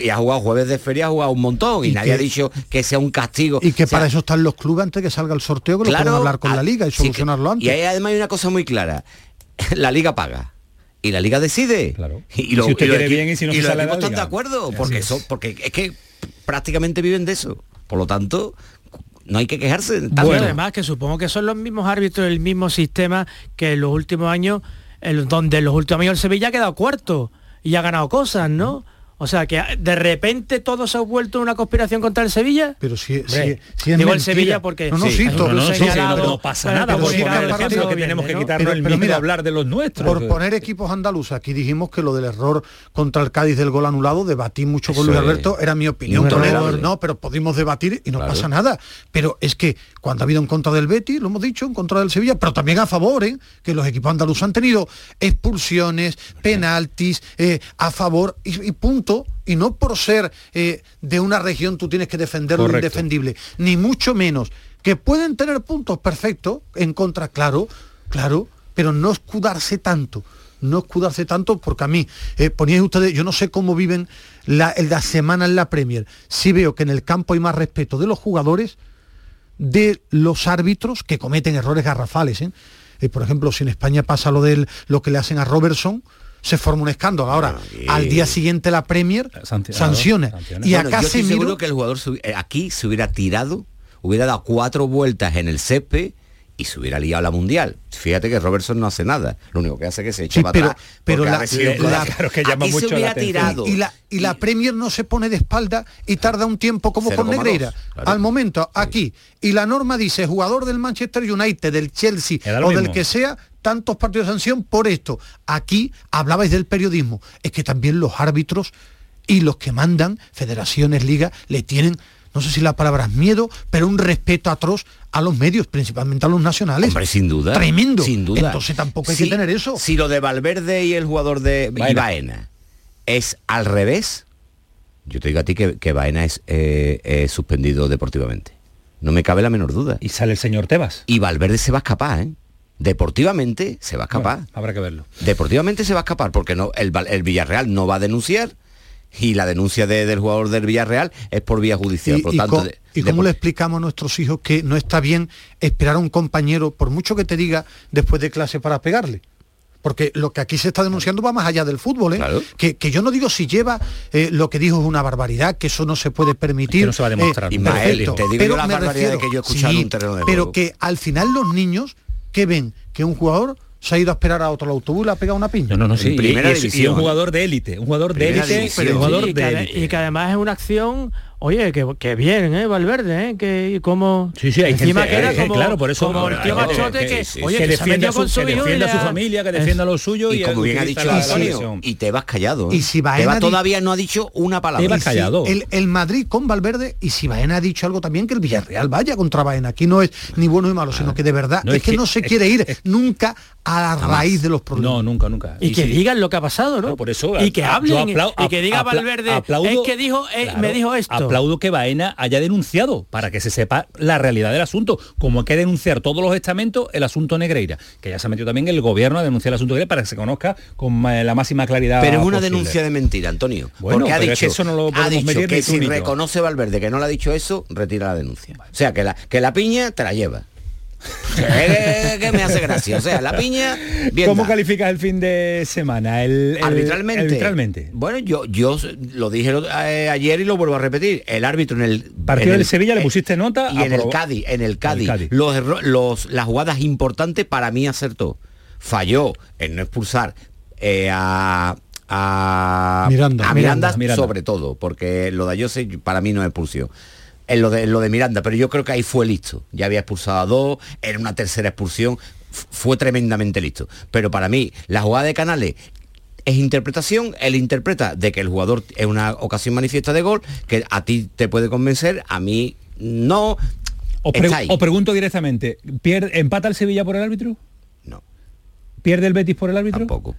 y, ha jugado jueves de feria, ha jugado un montón y, Y nadie que- ha dicho que sea un castigo. Y que O sea, para eso están los clubes antes de que salga el sorteo, que lo puedan hablar con ah, la liga y que- solucionarlo antes. Y ahí además hay una cosa muy clara. <laughs> La liga paga. Y la liga decide. Claro. <laughs> Y, lo- Si usted y quiere bien y si no y se los sale la están de liga. acuerdo. Porque, es. eso, porque es que prácticamente viven de eso. Por lo tanto, no hay que quejarse. tanto. Bueno, además que supongo que son los mismos árbitros del mismo sistema que en los últimos años, el- donde en los últimos años el Sevilla ha quedado cuarto y ha ganado cosas, ¿no? O sea, que de repente todo se ha vuelto una conspiración contra el Sevilla. Pero si, si- si es digo el. Sevilla porque no, no, Sí, sí, hay to- un no, no, club sí, sí, señalado, no, no pasa pero nada que por poner el ejemplo que tenemos que ¿no? quitarnos Pero- el pero miedo mira, a hablar de los nuestros. Por poner equipos andaluces, aquí dijimos que lo del error contra el Cádiz del gol anulado, debatí mucho con Eso Luis es Alberto, era mi opinión. No, pero pudimos debatir y no Claro. pasa nada. Pero es que cuando ha habido en contra del Betis, lo hemos dicho, en contra del Sevilla, pero también a favor, ¿eh? que los equipos andaluces han tenido expulsiones, penaltis, eh, a favor y, y punto. Punto y no por ser eh, de una región tú tienes que defender lo indefendible, ni mucho menos. Que pueden tener puntos perfectos en contra, claro, claro, pero no escudarse tanto, no escudarse tanto porque a mí, eh, poníais ustedes, yo no sé cómo viven la, la semana en la Premier, si veo que en el campo hay más respeto de los jugadores, de los árbitros que cometen errores garrafales. ¿eh? Eh, por ejemplo, si en España pasa lo de lo que le hacen a Robertson, se forma un escándalo. Ahora, al día siguiente la Premier sanciona. Y a Bueno, yo estoy Casemiro seguro que el jugador eh, aquí se hubiera tirado, hubiera dado cuatro vueltas en el césped y se hubiera liado la mundial. Fíjate que Robertson no hace nada. Lo único que hace es que se echa Sí, para pero- atrás. pero la- la- codazo. claro, que llama Aquí se mucho la tirado. y la, y la Premier no se pone de espalda y tarda un tiempo como con 0,2, Negreira. claro. Al momento, aquí. Y la norma dice, jugador del Manchester United, del Chelsea o del que sea, tantos partidos de sanción por esto. Aquí hablabais del periodismo. Es que también los árbitros y los que mandan, federaciones, ligas, le tienen, no sé si la palabra es miedo, pero un respeto atroz a los medios, principalmente a los nacionales. Hombre, sin duda. Tremendo. Sin duda. Entonces tampoco hay Si- que tener eso. Si lo de Valverde y el jugador de y Baena. Baena es al revés, yo te digo a ti que, que Baena es eh, eh, suspendido deportivamente. No me cabe la menor duda. Y sale el señor Tebas. Y Valverde se va a escapar, ¿eh? Deportivamente se va a escapar. Bueno, habrá que verlo. Deportivamente se va a escapar porque no, el, el Villarreal no va a denunciar y la denuncia de- del jugador del Villarreal es por vía judicial. ¿Y, por y tanto, co- de- y de- cómo le explicamos a nuestros hijos que no está bien esperar a un compañero, por mucho que te diga después de clase para pegarle? Porque lo que aquí se está denunciando va más allá del fútbol, ¿eh? que, que yo no digo si lleva eh, lo que dijo es una barbaridad, que eso no se puede permitir. que no se va a demostrar eh, te digo Pero yo barbaridades refiero- que yo he escuchado en sí, un terreno de Pero juego. que al final los niños que ven que un jugador se ha ido a esperar a otro autobús y le ha pegado una piña. No, no, no, sí. Y, un jugador de élite, un jugador de élite, un jugador de élite. y que además es una acción oye que, que bien eh Valverde eh que y como Sí, sí, hay encima gente, que era eh, como, claro, por eso como el tío machote que- que, que sí, oye que que, se defienda metió su- con su que hijo y defienda le a su familia, que defienda lo suyo y, y como bien ha dicho la Antonio, y te vas callado. ¿eh? Y si Baena todavía no ha dicho una palabra. Tebas Y si callado. El, el Madrid con Valverde y si Baena ha dicho algo también que el Villarreal vaya contra Baena. Aquí no es ni bueno ni malo, sino que de verdad No, es, es que, que- no se es- quiere ir nunca a la raíz de los problemas. No, nunca, nunca. y que sí. digan lo que ha pasado, ¿no? No, por eso y que a- hablen y que diga Valverde es que dijo eh, me dijo esto. Aplaudo que Baena haya denunciado para que se sepa la realidad del asunto. Como hay que denunciar todos los estamentos el asunto Negreira, que ya se ha metido también el gobierno a denunciar el asunto Negreira para que se conozca con eh, la máxima claridad. Pero es una posible. denuncia de mentira, Antonio. Bueno, porque ha es dicho, que eso no lo ha dicho medir que si reconoce Valverde que no le ha dicho eso, retira la denuncia. O sea, que la, que la piña te la lleva. Que, que me hace gracia. O sea, la piña, bien ¿Cómo da. calificas el fin de semana? El, el- arbitralmente. arbitralmente. Bueno, yo, yo lo dije eh, ayer y lo vuelvo a repetir. El árbitro en el Partido en del el- Sevilla le eh, pusiste nota. y en el Cádiz, en el Cádiz, Cádiz. Los, los las jugadas importantes para mí acertó. Falló en no expulsar eh, a a Miranda. a Miranda, Miranda. sobre todo, porque lo de Ayose para mí no es expulsión. En lo de lo de Miranda, pero yo creo que ahí fue listo. Ya había expulsado a dos, era una tercera expulsión, fue tremendamente listo. Pero para mí, la jugada de Canales es interpretación, él interpreta de que el jugador es una ocasión manifiesta de gol, que a ti te puede convencer, a mí no. Os, os pregunto directamente, ¿pierde, ¿empata el Sevilla por el árbitro? No. ¿Pierde el Betis por el árbitro? Tampoco.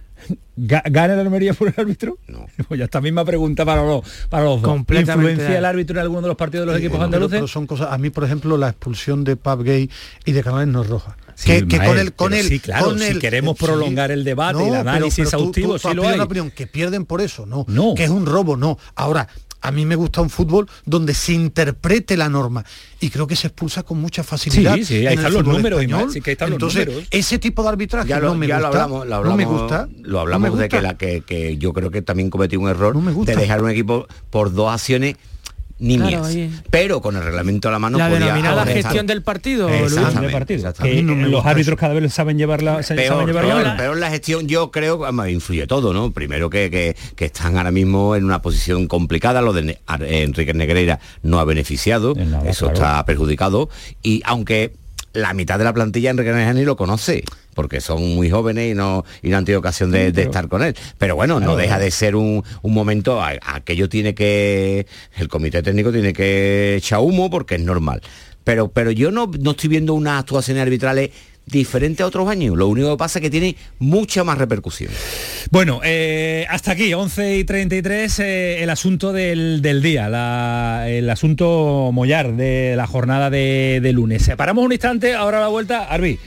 Ga- ¿Gana el Almería por el árbitro? No. <laughs> Pues ya esta misma pregunta para los, para los dos. ¿Influencia el árbitro en alguno de los partidos de los Sí, equipos bueno, pero- andaluces? pero son cosas. A mí, por ejemplo, la expulsión de Pab Gay y de Canales no es roja. Sí, que, que con Mael, el con pero el sí, claro, con si el- queremos sí. prolongar el debate, el pero- análisis pero tú- exhaustivo, tú- tú sí has lo hay. una opinión que pierden por eso, no, No. que es un robo, no. Ahora, a mí me gusta un fútbol donde se interprete la norma y creo que se expulsa con mucha facilidad. Sí, sí, ahí están los números, español. Ismael, sí que ahí están los Entonces, números. ese tipo de arbitraje ya lo, no me ya lo gusta. hablamos, lo no hablamos, me gusta. lo hablamos no me de que, la, que, que yo creo que también cometí un error No me gusta. de dejar un equipo por dos acciones nimias. Claro, oye. pero con el reglamento a la mano la podía denominada gestión del partido, Luis. Exactamente, de partido. exactamente. Que A mí no me los árbitros cada vez saben llevarla, Peor, saben llevarla peor, bien. peor la gestión yo creo que influye todo, ¿no? Primero que, que- que están ahora mismo en una posición complicada, lo de Enrique Negreira no ha beneficiado, nada, eso claro. está perjudicado, y aunque la mitad de la plantilla Enrique Negreira ni lo conoce, porque son muy jóvenes y no, y no han tenido ocasión de, pero- estar con él. Pero bueno, no deja de ser un, un momento, a- aquello tiene que, el comité técnico tiene que echar humo porque es normal. Pero, pero yo no, no estoy viendo unas actuaciones arbitrales diferente a otros años. Lo único que pasa es que tiene mucha más repercusión. Bueno, eh, hasta aquí, 11 y 33, eh, el asunto del, del día, el asunto mollar de la jornada de, de lunes. Separamos un instante, ahora la vuelta, Arbi.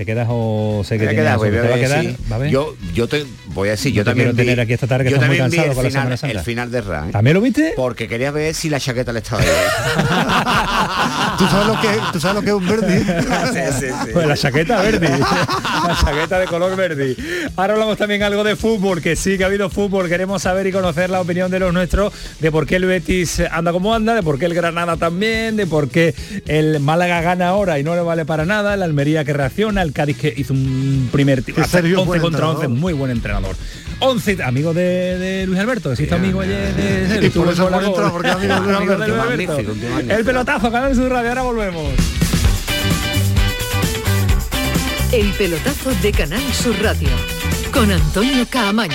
¿Te quedas o sé que voy ¿Te a va a quedar? sí. ¿Va a ver? Yo, yo te voy a decir, yo te también quiero tener aquí esta tarde que yo muy también vi el con la final, Semana Santa. el final de Ra, ¿eh? ¿También lo viste? Porque quería ver si la chaqueta le estaba bien. <laughs> ¿Tú sabes lo que, tú sabes lo que es un verde? <laughs> Pues la chaqueta verde, <laughs> la chaqueta de color verde. Ahora hablamos también algo de fútbol, que sí que ha habido fútbol, queremos saber y conocer la opinión de los nuestros, de por qué el Betis anda como anda, de por qué el Granada también, de por qué el Málaga gana ahora y no le vale para nada, el Almería que reacciona, el Cádiz que hizo un primer tiro, Que Sergio es 11 buen contra 11, entrenador. muy buen entrenador. 11, amigo de, de Luis Alberto, que sí, amigo ayer de, de- Y por eso entrenador, gol. porque es amigo de Luis <laughs> Alberto. Luis Magnífico, un tío magnífico. El pelotazo, Canal Sur Radio, ahora volvemos. El pelotazo de Canal Sur Radio con Antonio Caamaño.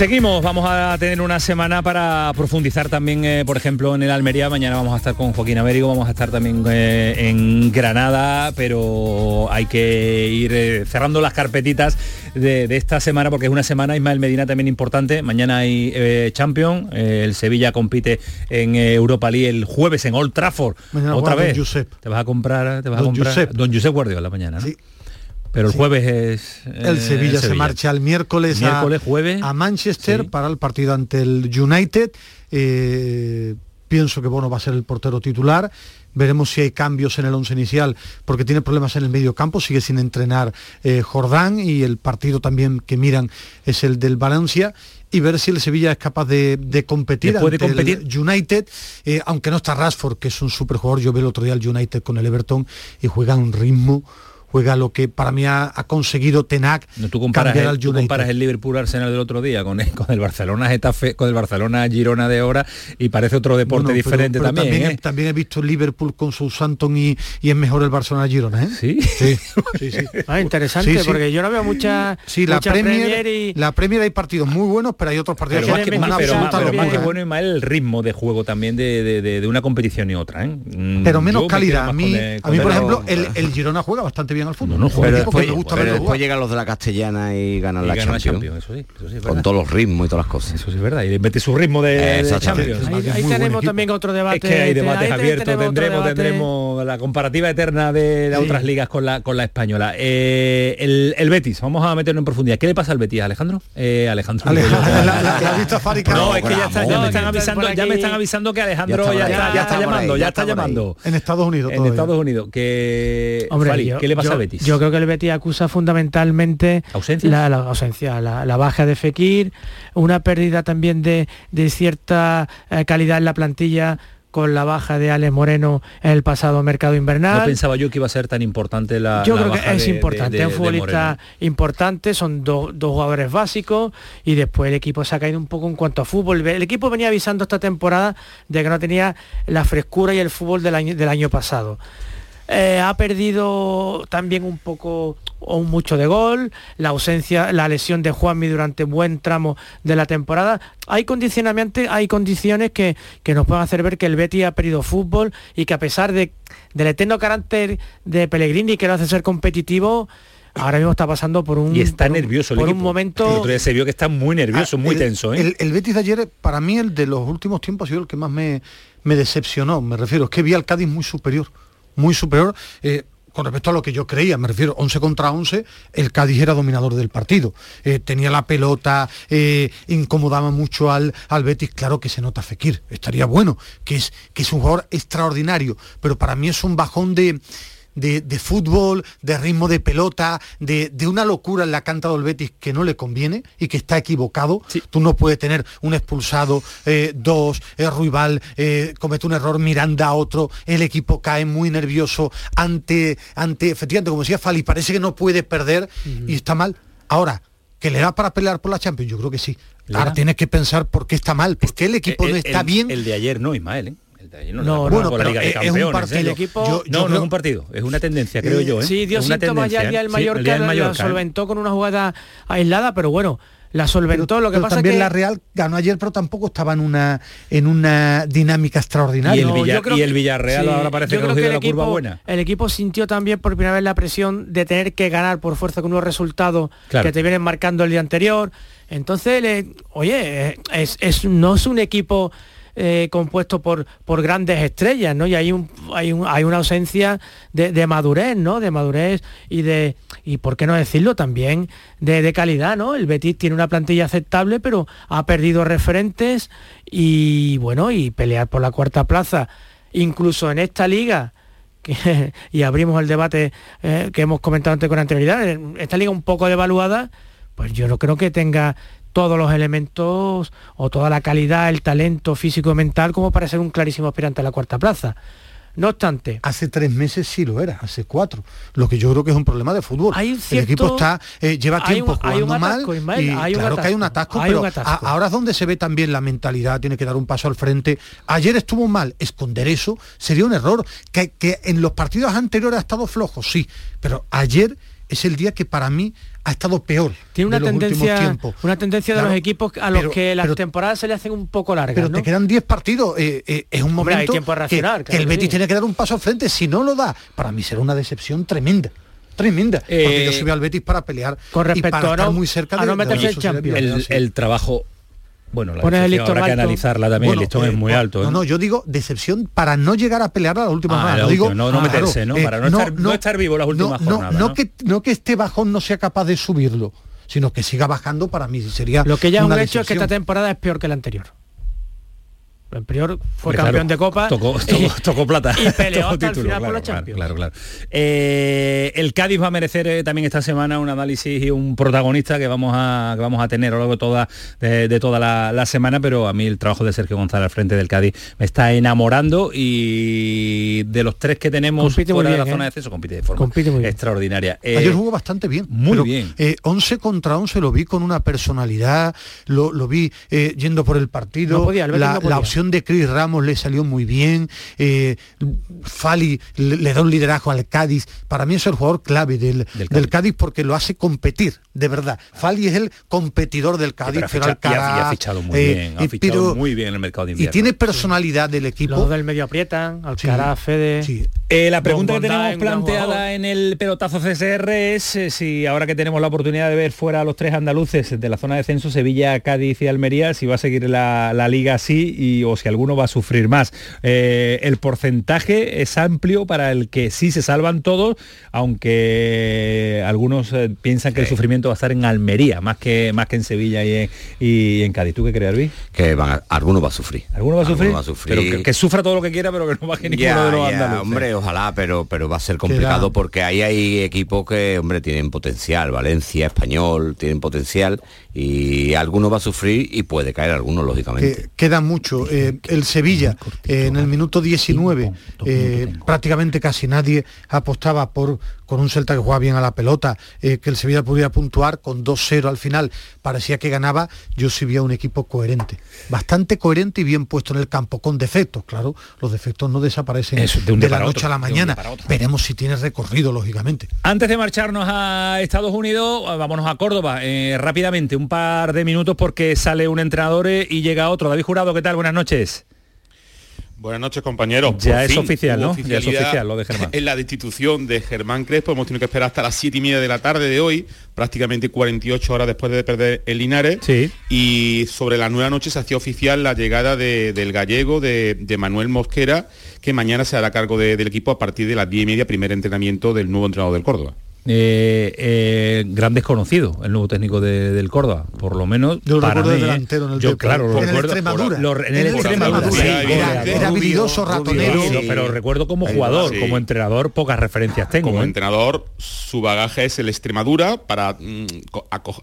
Seguimos, vamos a tener una semana para profundizar también, eh, por ejemplo, en el Almería. Mañana vamos a estar con Joaquín Américo, vamos a estar también eh, en Granada, pero hay que ir eh, cerrando las carpetitas de, de esta semana porque es una semana, Ismael Medina también importante. Mañana hay Champions, el Sevilla compite en Europa League el jueves en Old Trafford. Mañana Otra vez. Te vas a comprar, te vas a comprar Josep. Don Josep Guardiola mañana, ¿no? Sí. Pero el Sí. jueves es El eh, Sevilla se marcha el miércoles, Miércoles, a, jueves. a Manchester Sí. para el partido ante el United. Eh, pienso que Bono va a ser el portero titular. Veremos si hay cambios en el once inicial, porque tiene problemas en el medio campo, sigue sin entrenar eh, Jordán y el partido también que miran es el del Valencia y ver si el Sevilla es capaz de, de competir ¿Le puede ante competir? el United, eh, aunque no está Rashford, que es un superjugador, yo vi el otro día el United con el Everton y juega a un ritmo, juega lo que para mí ha, ha conseguido Tenac No, tú comparas, cambiar el, al tú United. comparas el Liverpool Arsenal del otro día con el, con el Barcelona Getafe, con el Barcelona Girona de ahora y parece otro deporte Bueno, pero- diferente pero también. he, ¿eh? también he visto el Liverpool con Southampton y, y es mejor el Barcelona Girona, ¿eh? Sí. Sí, sí, sí. <laughs> Ah, interesante, Sí, sí. porque yo no veo mucha, Sí, la mucha Premier, y... la Premier hay partidos muy buenos, pero hay otros partidos Pero que más que, una pero más- pero más que bueno y mal el ritmo de juego también de, de- de- de una competición y otra. ¿eh? Mm, pero menos yo me calidad. quedo A más mí, con el- a mí por ejemplo, el, el Girona juega bastante bien al fútbol. No, no, que Después, me gusta pero después llegan los de la castellana y ganan Y la ganan Champions. Champions, eso sí, eso sí es con todos los ritmos y todas las cosas. Eso sí es verdad. Y mete su ritmo de, de. Champions. Ahí, ahí tenemos también otro debate. Es que hay debates abiertos, tendremos, debate. tendremos la comparativa eterna de, de Sí. otras ligas con la con la española. Eh, el, el Betis, vamos a meternos en profundidad. ¿Qué le pasa al Betis, Alejandro? Eh, Alejandro. <laughs> No, es que ya, está- ya me están avisando, ya me están avisando que Alejandro Ya está ya, llamando, ya está llamando. En Estados Unidos En. Estados Unidos. Que Hombre, Fali, yo- ¿qué le pasa yo- al Betis? Yo creo que el Betis acusa fundamentalmente ¿Ausencias? la, la ausencia, la, la baja de Fekir, una pérdida también de, de cierta eh, calidad en la plantilla con la baja de Alex Moreno en el pasado mercado invernal. no pensaba yo que iba a ser tan importante la Yo la creo que es de- importante, es un futbolista importante, son dos dos jugadores básicos y después el equipo se ha caído un poco en cuanto a fútbol. El equipo venía avisando esta temporada de que no tenía la frescura y el fútbol del año, del año pasado. Eh, ha perdido también un poco o mucho de gol, la ausencia, la lesión de Juanmi durante buen tramo de la temporada. Hay condicionamientos, hay condiciones que, que nos pueden hacer ver que el Betis ha perdido fútbol y que a pesar de, del eterno carácter de Pellegrini que lo hace ser competitivo, ahora mismo está pasando por un Y está por un- nervioso el por un equipo. momento El otro día se vio que está muy nervioso, muy el, tenso. ¿eh? El, el Betis de ayer, para mí, el de los últimos tiempos ha sido el que más me, me decepcionó. Me refiero, es que vi al Cádiz muy superior, muy superior. eh, con respecto a lo que yo creía, me refiero, 11 contra 11, el Cádiz era dominador del partido. Eh, tenía la pelota, eh, incomodaba mucho al, al Betis, claro que se nota Fekir, estaría bueno, que es, que es un jugador extraordinario, pero para mí es un bajón de, de, de fútbol, de ritmo de pelota, de, de una locura en la canta del Betis que no le conviene y que está equivocado. Tú no puedes tener un expulsado, eh, dos, eh, Ruibal eh, comete un error, Miranda a otro, el equipo cae muy nervioso ante, ante efectivamente, como decía Fali, parece que no puede perder y está mal. Ahora, ¿que le da para pelear por la Champions? Yo creo que sí. ¿Le Ahora tienes que pensar por qué está mal, por qué el equipo no está el- bien. El de ayer no, Ismael, ¿eh? No, No, no, bueno, por la pero Liga de es- es un partido. ¿eh? El equipo- Yo- no, no es un partido, es una tendencia, creo yo. ¿eh? Sí, dio síntomas ya el día del Sí, Mallorca, el día del ¿eh? solventó con una jugada aislada, pero bueno, la solventó. lo que Pero pasa también que la Real ganó ayer, pero tampoco estaba en una en una dinámica extraordinaria. Y el, Villa- y el que- Villarreal sí, ahora parece que creo nos dio el la curva equipo- buena. El equipo sintió también por primera vez la presión de tener que ganar por fuerza con unos resultados Claro. que te vienen marcando el día anterior. Entonces, le- oye, es, es- no es un equipo eh, compuesto por, por grandes estrellas, ¿no? Y hay un, hay, un- hay una ausencia de, de madurez, ¿no? De madurez y de, y por qué no decirlo, también de, de calidad, ¿no? El Betis tiene una plantilla aceptable, pero ha perdido referentes y bueno, y pelear por la cuarta plaza, incluso en esta liga, que- <laughs> y abrimos el debate eh, que hemos comentado antes con anterioridad, esta liga un poco devaluada, pues yo no creo que tenga todos los elementos o toda la calidad, el talento físico y mental como para ser un clarísimo aspirante a la cuarta plaza. No obstante, Hace tres meses sí lo era, hace cuatro. Lo que yo creo que es un problema de fútbol. Hay el equipo está eh, lleva hay tiempo un- hay un jugando atasco, mal Ismael, y hay un claro que hay un atasco, pero un atasco. a- ahora es donde se ve también la mentalidad, tiene que dar un paso al frente. Ayer estuvo mal, esconder eso sería un error. Que, que en los partidos anteriores ha estado flojo, sí, pero ayer es el día que para mí ha estado peor. tiene una de los últimos tendencia, tiempos. una tendencia de Claro, los equipos a los pero- que las pero- temporadas se le hacen un poco largas. Pero ¿no? te quedan 10 partidos, eh, eh, es un Hombre, hay momento tiempo a que- el Betis sí. tiene que dar un paso al frente. Si no lo da, para mí será una decepción tremenda. Tremenda. porque Eh, yo subí al Betis para pelear con y respecto para a estar muy cerca a de no de meterse. Villarreal, el, el trabajo bueno la Pones el decepción listón habrá que analizarla también Bueno, el listón eh, es muy alto ¿eh? No, no, yo digo decepción para no llegar a pelear a la última Ah, jornada. la No digo, no- no ah, meterse, ¿no? Para no estar- no estar vivo las últimas no, jornadas, No, que, no que este bajón no sea capaz de subirlo, sino que siga bajando para mí sería Lo que ya una hecho es que esta temporada es peor que la anterior. En Prior fue Claro, campeón de Copa. Tocó, y- tocó, tocó plata. <laughs> Y peleó Tocó hasta el título, final por la Champions. Claro, claro. Eh, el Cádiz va a merecer eh, también esta semana un análisis y un protagonista que vamos a, que vamos a tener a lo largo de toda, de, de toda la, la semana, pero a mí el trabajo de Sergio González al frente del Cádiz me está enamorando y de los tres que tenemos Compite muy fuera de la bien, zona ¿eh? de acceso compite de forma Compite muy bien. extraordinaria. Eh, Ayer jugó bastante bien. muy pero, bien. eh, 11 contra 11 lo vi con una personalidad, lo, lo vi eh, yendo por el partido. No podía, el Betis la, no podía. la opción de Chris Ramos le salió muy bien. eh, Fali le, le da un liderazgo al Cádiz. Para mí es el jugador clave del, del, Cádiz. porque lo hace competir, de verdad. Fali es el competidor del Cádiz, pero ha pero, ficha- y ha- y fichado muy eh, bien, ha fichado pero- muy bien en el mercado de y invierno. tiene personalidad del equipo. Los del medio aprietan, Alcaraz, Fede. Eh, la pregunta que tenemos planteada en el pelotazo CSR es eh, si ahora que tenemos la oportunidad de ver fuera a los tres andaluces de la zona de descenso, Sevilla, Cádiz y Almería, si va a seguir la, la liga así y, o si alguno va a sufrir más. Eh, el porcentaje es amplio para el que sí se salvan todos, aunque algunos piensan que el sufrimiento va a estar en Almería, más que, más que en Sevilla y en, y en Cádiz. ¿Tú qué crees, Luis? Que van a- alguno va a sufrir. ¿Alguno va a sufrir? va a sufrir. Pero que, que sufra todo lo que quiera, pero que no baje ninguno Ya, de los ya, andaluces. hombre, ojalá, pero pero va a ser complicado Queda- porque ahí hay equipos que, hombre, tienen potencial. Valencia, Español, tienen potencial y alguno va a sufrir y puede caer alguno, lógicamente. que queda mucho. Eh, el Sevilla, eh, en el minuto 19, eh, prácticamente casi nadie apostaba por con un Celta que jugaba bien a la pelota, eh, que el Sevilla pudiera puntuar con 2-0 al final, parecía que ganaba, yo sí vi a un equipo coherente, bastante coherente y bien puesto en el campo, con defectos, claro, los defectos no desaparecen Eso, de la noche otro, a la mañana, veremos si tiene recorrido, lógicamente. Antes de marcharnos a Estados Unidos, eh, vámonos a Córdoba. Eh, rápidamente, un par de minutos porque sale un entrenador eh, y llega otro. David Jurado, ¿qué tal? Buenas noches. Buenas noches, compañeros. Ya Por es fin oficial, ¿no? Ya es oficial lo de Germán. En la destitución de Germán Crespo hemos tenido que esperar hasta las 7 y media de la tarde de hoy, prácticamente 48 horas después de perder el Linares. Y sobre la nueva noche se hacía oficial la llegada de- del gallego, de, de Manuel Mosquera, que mañana se hará cargo de- del equipo a partir de las 10 y media, primer entrenamiento del nuevo entrenador del Córdoba. Eh, eh, gran desconocido, el nuevo técnico de- del Córdoba, por lo menos Yo lo para recuerdo de mí, delantero en el Yo, claro, lo En el recuerdo. En el Extremadura. Extremadura. sí, Era- habilidoso, ratonero. Sí, pero recuerdo como jugador, Sí. como entrenador, pocas referencias tengo. Como ¿eh? entrenador, su bagaje es el Extremadura para mm,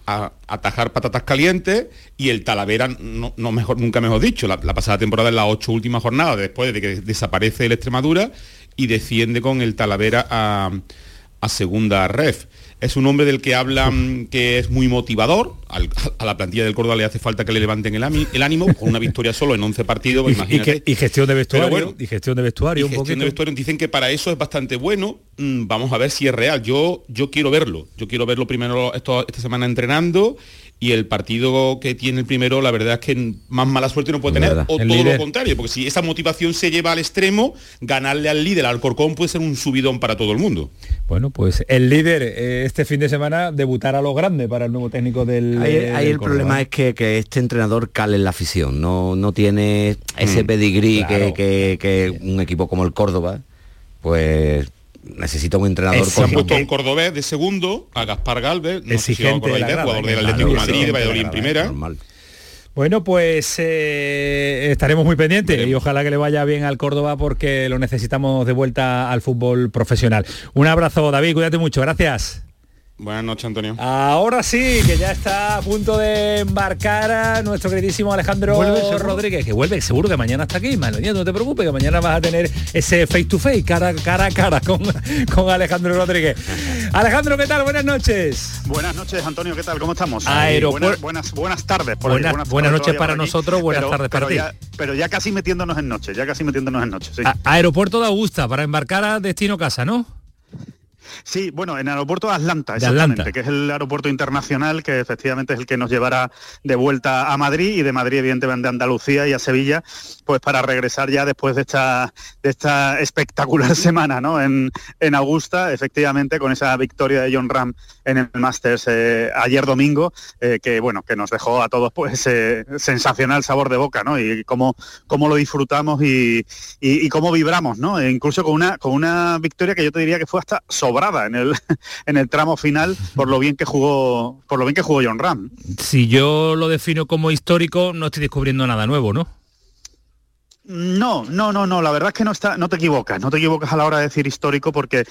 a- atajar patatas calientes y el Talavera, no, no mejor, nunca mejor dicho, la, la pasada temporada en las ocho últimas jornadas, después de que desaparece el Extremadura y desciende con el Talavera a, a segunda ref. Es un hombre del que hablan que es muy motivador. Al- a la plantilla del Córdoba le hace falta que le levanten el, ami- el ánimo con una victoria solo en 11 partidos. pues Y- gestión de vestuario, bueno, y gestión de vestuario y un gestión poquito. de vestuario dicen que para eso es bastante bueno. Mm, vamos a ver si es real. Yo, yo quiero verlo. Yo quiero verlo primero esto- esta semana entrenando. Y el partido que tiene el primero, la verdad es que más mala suerte no puede tener, verdad. o El todo líder. lo contrario, porque si esa motivación se lleva al extremo, ganarle al líder, al Corcón, puede ser un subidón para todo el mundo. Bueno, pues el líder eh, este fin de semana debutará a lo grande para el nuevo técnico del. Ahí, ahí el Córdoba. problema es que, que este entrenador cale en la afición, no, no tiene ese Mm, pedigrí claro. que, que- que un equipo como el Córdoba, pues necesita un entrenador Se ha con puesto a un cordobés de segundo, a Gaspar Galvez, no sé si Exigente grada, jugador del Atlético de Madrid, de Valladolid en primera. Bueno, pues eh, estaremos muy pendientes y ojalá que le vaya bien al Córdoba porque lo necesitamos de vuelta al fútbol profesional. Un abrazo, David, cuídate mucho, gracias. Buenas noches, Antonio. Ahora sí, que ya está a punto de embarcar a nuestro queridísimo Alejandro. Rodríguez, que vuelve seguro que mañana está aquí, Manuel, no te preocupes, que mañana vas a tener ese face to face, cara, cara a cara con, <laughs> con Alejandro Rodríguez. Alejandro, ¿qué tal? Buenas noches. Buenas noches, Antonio, ¿qué tal? ¿Cómo estamos? Aeropuer- Buenas, buenas, buenas tardes. por Buenas- buenas tardes noches para nosotros, buenas pero- tardes para ti. pero ya casi metiéndonos en noche, ya casi metiéndonos en noche, sí. A- aeropuerto de Augusta para embarcar a destino casa, ¿no? Sí, bueno, en el aeropuerto de Atlanta, De exactamente, Atlanta. que es el aeropuerto internacional que efectivamente es el que nos llevará de vuelta a Madrid y de Madrid evidentemente a Andalucía y a Sevilla, pues para regresar ya después de esta, de esta espectacular <laughs> semana ¿no? en, en Augusta, efectivamente con esa victoria de John Ram en el Masters eh, ayer domingo, eh, que bueno, que nos dejó a todos pues eh, sensacional sabor de boca, ¿no? Y cómo, cómo lo disfrutamos y, y- y cómo vibramos, ¿no? E incluso con una, con una victoria que yo te diría que fue hasta sobrada en el, <laughs> en el tramo final por lo bien que jugó, por lo bien que jugó John Ram. Si yo lo defino como histórico, no estoy descubriendo nada nuevo, ¿no? No, no, no, no, la verdad es que no está, no te equivocas, no te equivocas a la hora de decir histórico porque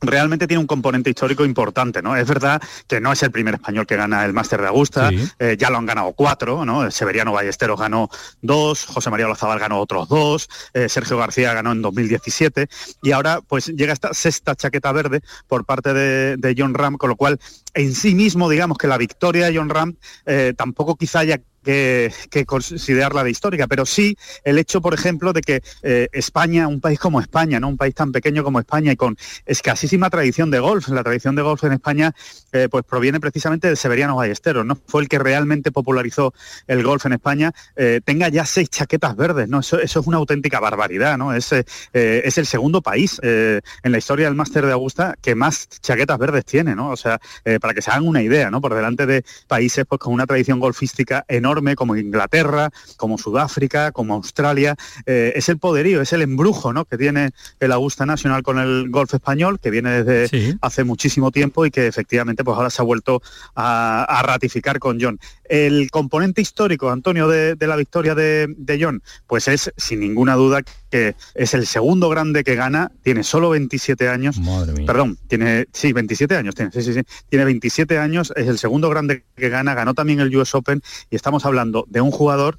realmente tiene un componente histórico importante, ¿no? Es verdad que no es el primer español que gana el Máster de Augusta, eh, ya lo han ganado cuatro, ¿no? Severiano Ballesteros ganó dos, José María Olazabal ganó otros dos, eh, Sergio García ganó en 2017 y ahora pues llega esta sexta chaqueta verde por parte de, John Ram, con lo cual en sí mismo digamos que la victoria de John Ram eh, tampoco quizá haya que, considerarla de histórica, pero sí el hecho, por ejemplo, de que eh, España, un país como España, ¿no? un país tan pequeño como España y con escasísima tradición de golf, la tradición de golf en España eh, pues proviene precisamente de Severiano Ballesteros, ¿no? fue el que realmente popularizó el golf en España, eh, tenga ya seis chaquetas verdes, ¿no? eso, es una auténtica barbaridad, ¿no? es, es el segundo país en la historia del Máster de Augusta que más chaquetas verdes tiene, ¿no? o sea, para que se hagan una idea, ¿no? por delante de países pues, con una tradición golfística enorme como Inglaterra, como Sudáfrica, como Australia. Eh, es el poderío, es el embrujo ¿no? que tiene el Augusta Nacional con el golf español, que viene desde hace muchísimo tiempo y que efectivamente pues ahora se ha vuelto a, ratificar con John. El componente histórico, Antonio, de, la victoria de, John, pues es sin ninguna duda que es el segundo grande que gana, tiene solo 27 años, perdón, tiene, sí, 27 años, tiene, sí, sí, sí, tiene 27 años, es el segundo grande que gana, ganó también el US Open y estamos hablando de un jugador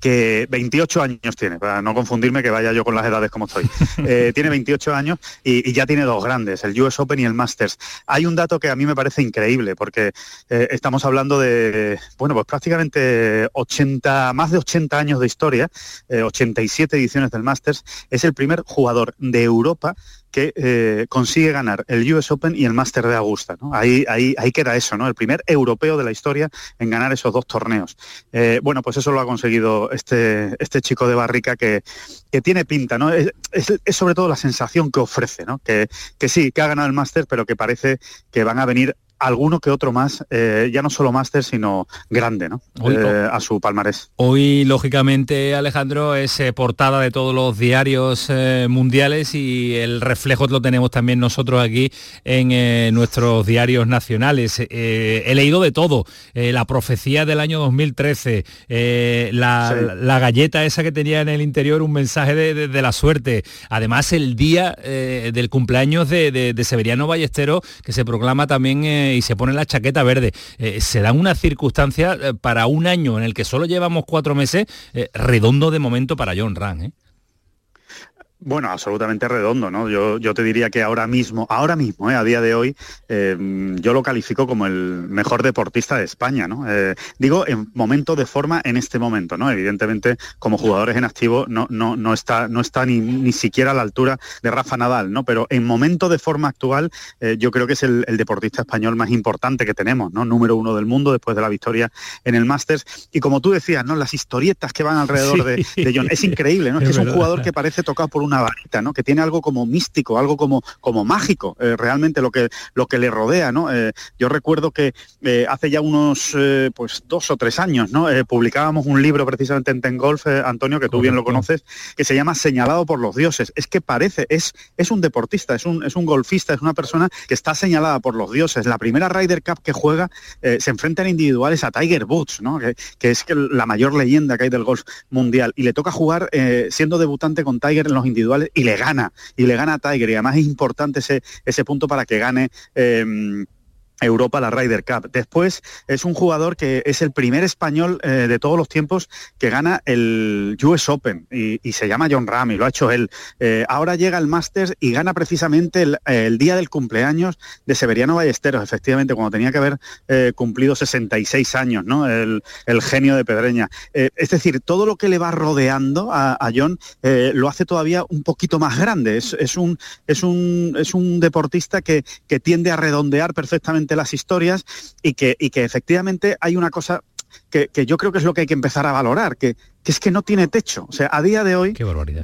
que 28 años tiene, para no confundirme que vaya yo con las edades como estoy. <laughs> Eh, tiene 28 años y, ya tiene dos grandes, el US Open y el Masters. Hay un dato que a mí me parece increíble porque eh, estamos hablando de, bueno, pues prácticamente 80, más de 80 años de historia, 87 eh, ediciones del Masters. Es el primer jugador de Europa que eh, consigue ganar el US Open y el Master de Augusta. Ahí, ahí, ahí queda eso, ¿no? El primer europeo de la historia en ganar esos dos torneos. Eh, bueno, pues eso lo ha conseguido este, este chico de Barrica que, que tiene pinta, ¿no? Es, sobre todo la sensación que ofrece, ¿no? Que, que sí, que ha ganado el Master, pero que parece que van a venir alguno que otro más, eh, ya no solo máster, sino grande, ¿no? Eh, a su palmarés. Hoy, lógicamente, Alejandro, es eh, portada de todos los diarios mundiales y el reflejo lo tenemos también nosotros aquí en nuestros diarios nacionales. he leído de todo, la profecía del año 2013, la, galleta esa que tenía en el interior un mensaje de, la suerte, además el día del cumpleaños de, de, Severiano Ballestero, que se proclama también y se pone la chaqueta verde. Eh, se dan una circunstancia eh, para un año en el que solo llevamos cuatro meses, eh, redondo de momento para John Rand. Bueno, absolutamente redondo, ¿no? Yo, yo te diría que ahora mismo, ahora mismo, ¿eh? a día de hoy, eh, yo lo califico como el mejor deportista de España, ¿no? Eh, digo, en momento de forma en este momento, ¿no? Evidentemente, como jugadores en activo, no, no, no está, no está ni, ni siquiera a la altura de Rafa Nadal, ¿no? Pero en momento de forma actual, yo creo que es el, deportista español más importante que tenemos, ¿no? Número uno del mundo después de la victoria en el Masters. Y como tú decías, ¿no? Las historietas que van alrededor de, John, es increíble, ¿no? Es, que es un jugador que parece tocado por una varita, ¿no? Que tiene algo como místico, algo como, como mágico, eh, realmente lo que, lo que le rodea, ¿no? Eh, yo recuerdo que eh, hace ya unos pues dos o tres años, ¿no? publicábamos un libro precisamente en Tengolf, Antonio, que tú bien lo conoces, que se llama Señalado por los dioses. Es que parece, es, es un deportista, es un, es un golfista, es una persona que está señalada por los dioses. La primera Ryder Cup que juega se enfrenta en individuales a Tiger Woods, ¿no? Que, que, es la mayor leyenda que hay del golf mundial. Y le toca jugar siendo debutante con Tiger en los y le gana, y le gana a Tiger. Y además es importante ese, ese punto para que gane. Em, Europa la Ryder Cup. Después es un jugador que es el primer español eh, de todos los tiempos que gana el US Open y, se llama John Ram y lo ha hecho él. Eh, ahora llega el Masters y gana precisamente el, día del cumpleaños de Severiano Ballesteros, efectivamente, cuando tenía que haber eh, cumplido 66 años, ¿no? El, genio de Pedreña. es decir, todo lo que le va rodeando a, John lo hace todavía un poquito más grande. Es, un, es, un, es un deportista que, que tiende a redondear perfectamente las historias y que, y que efectivamente hay una cosa que, yo creo que es lo que hay que empezar a valorar, que, que es que no tiene techo. O sea, a día de hoy,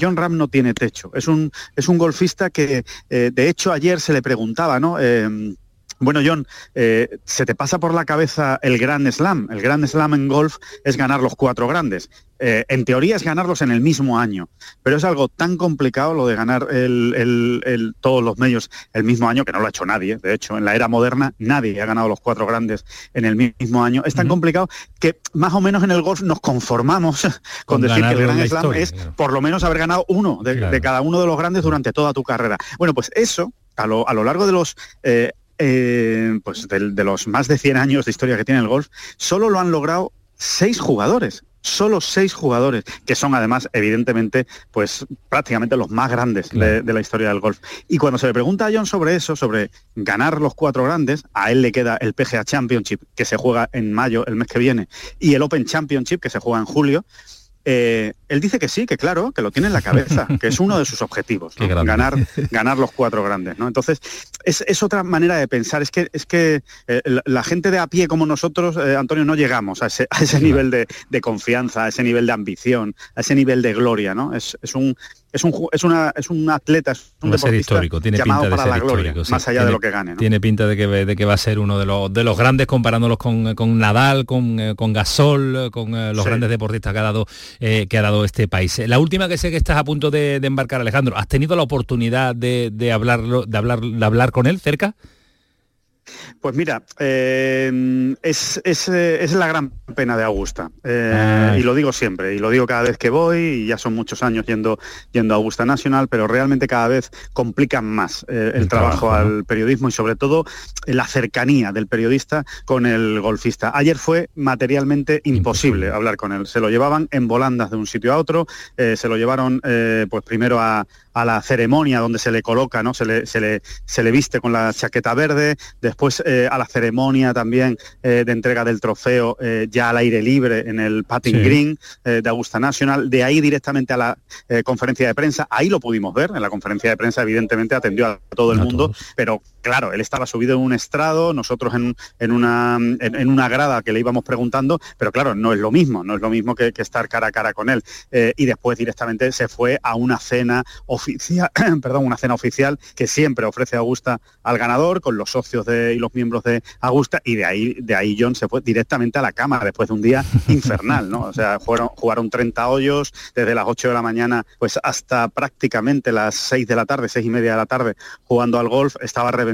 John Ram no tiene techo. Es un, es un golfista que, eh, de hecho, ayer se le preguntaba, ¿no? Em, Bueno, John, eh, se te pasa por la cabeza el Grand Slam. El Grand Slam en golf es ganar los cuatro grandes. Eh, en teoría es ganarlos en el mismo año, pero es algo tan complicado lo de ganar todos los medios el mismo año, que no lo ha hecho nadie. De hecho, en la era moderna nadie ha ganado los cuatro grandes en el mismo año. Es tan complicado que más o menos en el golf nos conformamos <laughs> con, decir que el Grand Slam es por lo menos haber ganado uno de, cada uno de los grandes durante toda tu carrera. Bueno, pues eso a lo, largo de los eh, eh, pues de, los más de 100 años de historia que tiene el golf, solo lo han logrado seis jugadores. Solo seis jugadores, que son además, evidentemente, pues prácticamente los más grandes de, la historia del golf. Y cuando se le pregunta a John sobre eso, sobre ganar los cuatro grandes, a él le queda el PGA Championship, que se juega en mayo, el mes que viene, y el Open Championship, que se juega en julio, eh, él dice que sí, que claro, que lo tiene en la cabeza, que es uno de sus objetivos, <laughs> ganar, ganar los cuatro grandes. ¿no? Entonces, es, otra manera de pensar. Es que, es que eh, la, gente de a pie como nosotros, eh, Antonio, no llegamos a ese, nivel de, confianza, a ese nivel de ambición, a ese nivel de gloria. ¿no? Es, un, es un, es, una, es un atleta, es un histórico, tiene pinta de ser histórico, más allá de lo que gane. Tiene pinta de que, de que va a ser uno de los, de los grandes comparándolos con, Nadal, con, con Gasol, con los grandes deportistas que ha dado, que ha dado este país. La última que sé que estás a punto de, embarcar, Alejandro, ¿has tenido la oportunidad de, de, hablarlo, de, hablar, de hablar con él cerca? Pues mira, eh, es, es, la gran pena de Augusta. Eh, y lo digo siempre, y lo digo cada vez que voy, y ya son muchos años yendo, yendo a Augusta Nacional, pero realmente cada vez complican más eh, el, trabajo, al periodismo y sobre todo la cercanía del periodista con el golfista. Ayer fue materialmente imposible, hablar con él. Se lo llevaban en volandas de un sitio a otro, se lo llevaron pues primero a, a la ceremonia donde se le coloca, ¿no? Se le, se le, se le viste con la chaqueta verde, después eh, a la ceremonia también eh, de entrega del trofeo eh, ya al aire libre en el Patting Green de Augusta National, de ahí directamente a la conferencia de prensa, ahí lo pudimos ver, en la conferencia de prensa evidentemente atendió a todo el mundo, pero claro, él estaba subido en un estrado, nosotros en, en una, en, una grada que le íbamos preguntando, pero claro, no es lo mismo, no es lo mismo que, estar cara a cara con él. y después directamente se fue a una cena oficial, <clears throat> perdón, una cena oficial que siempre ofrece Augusta al ganador con los socios de, y los miembros de Augusta y de ahí, de ahí John se fue directamente a la cama después de un día <laughs> infernal, ¿no? O sea, fueron, jugaron 30 hoyos desde las 8 de la mañana pues hasta prácticamente las 6 de la tarde, 6 y media de la tarde jugando al golf, estaba reventado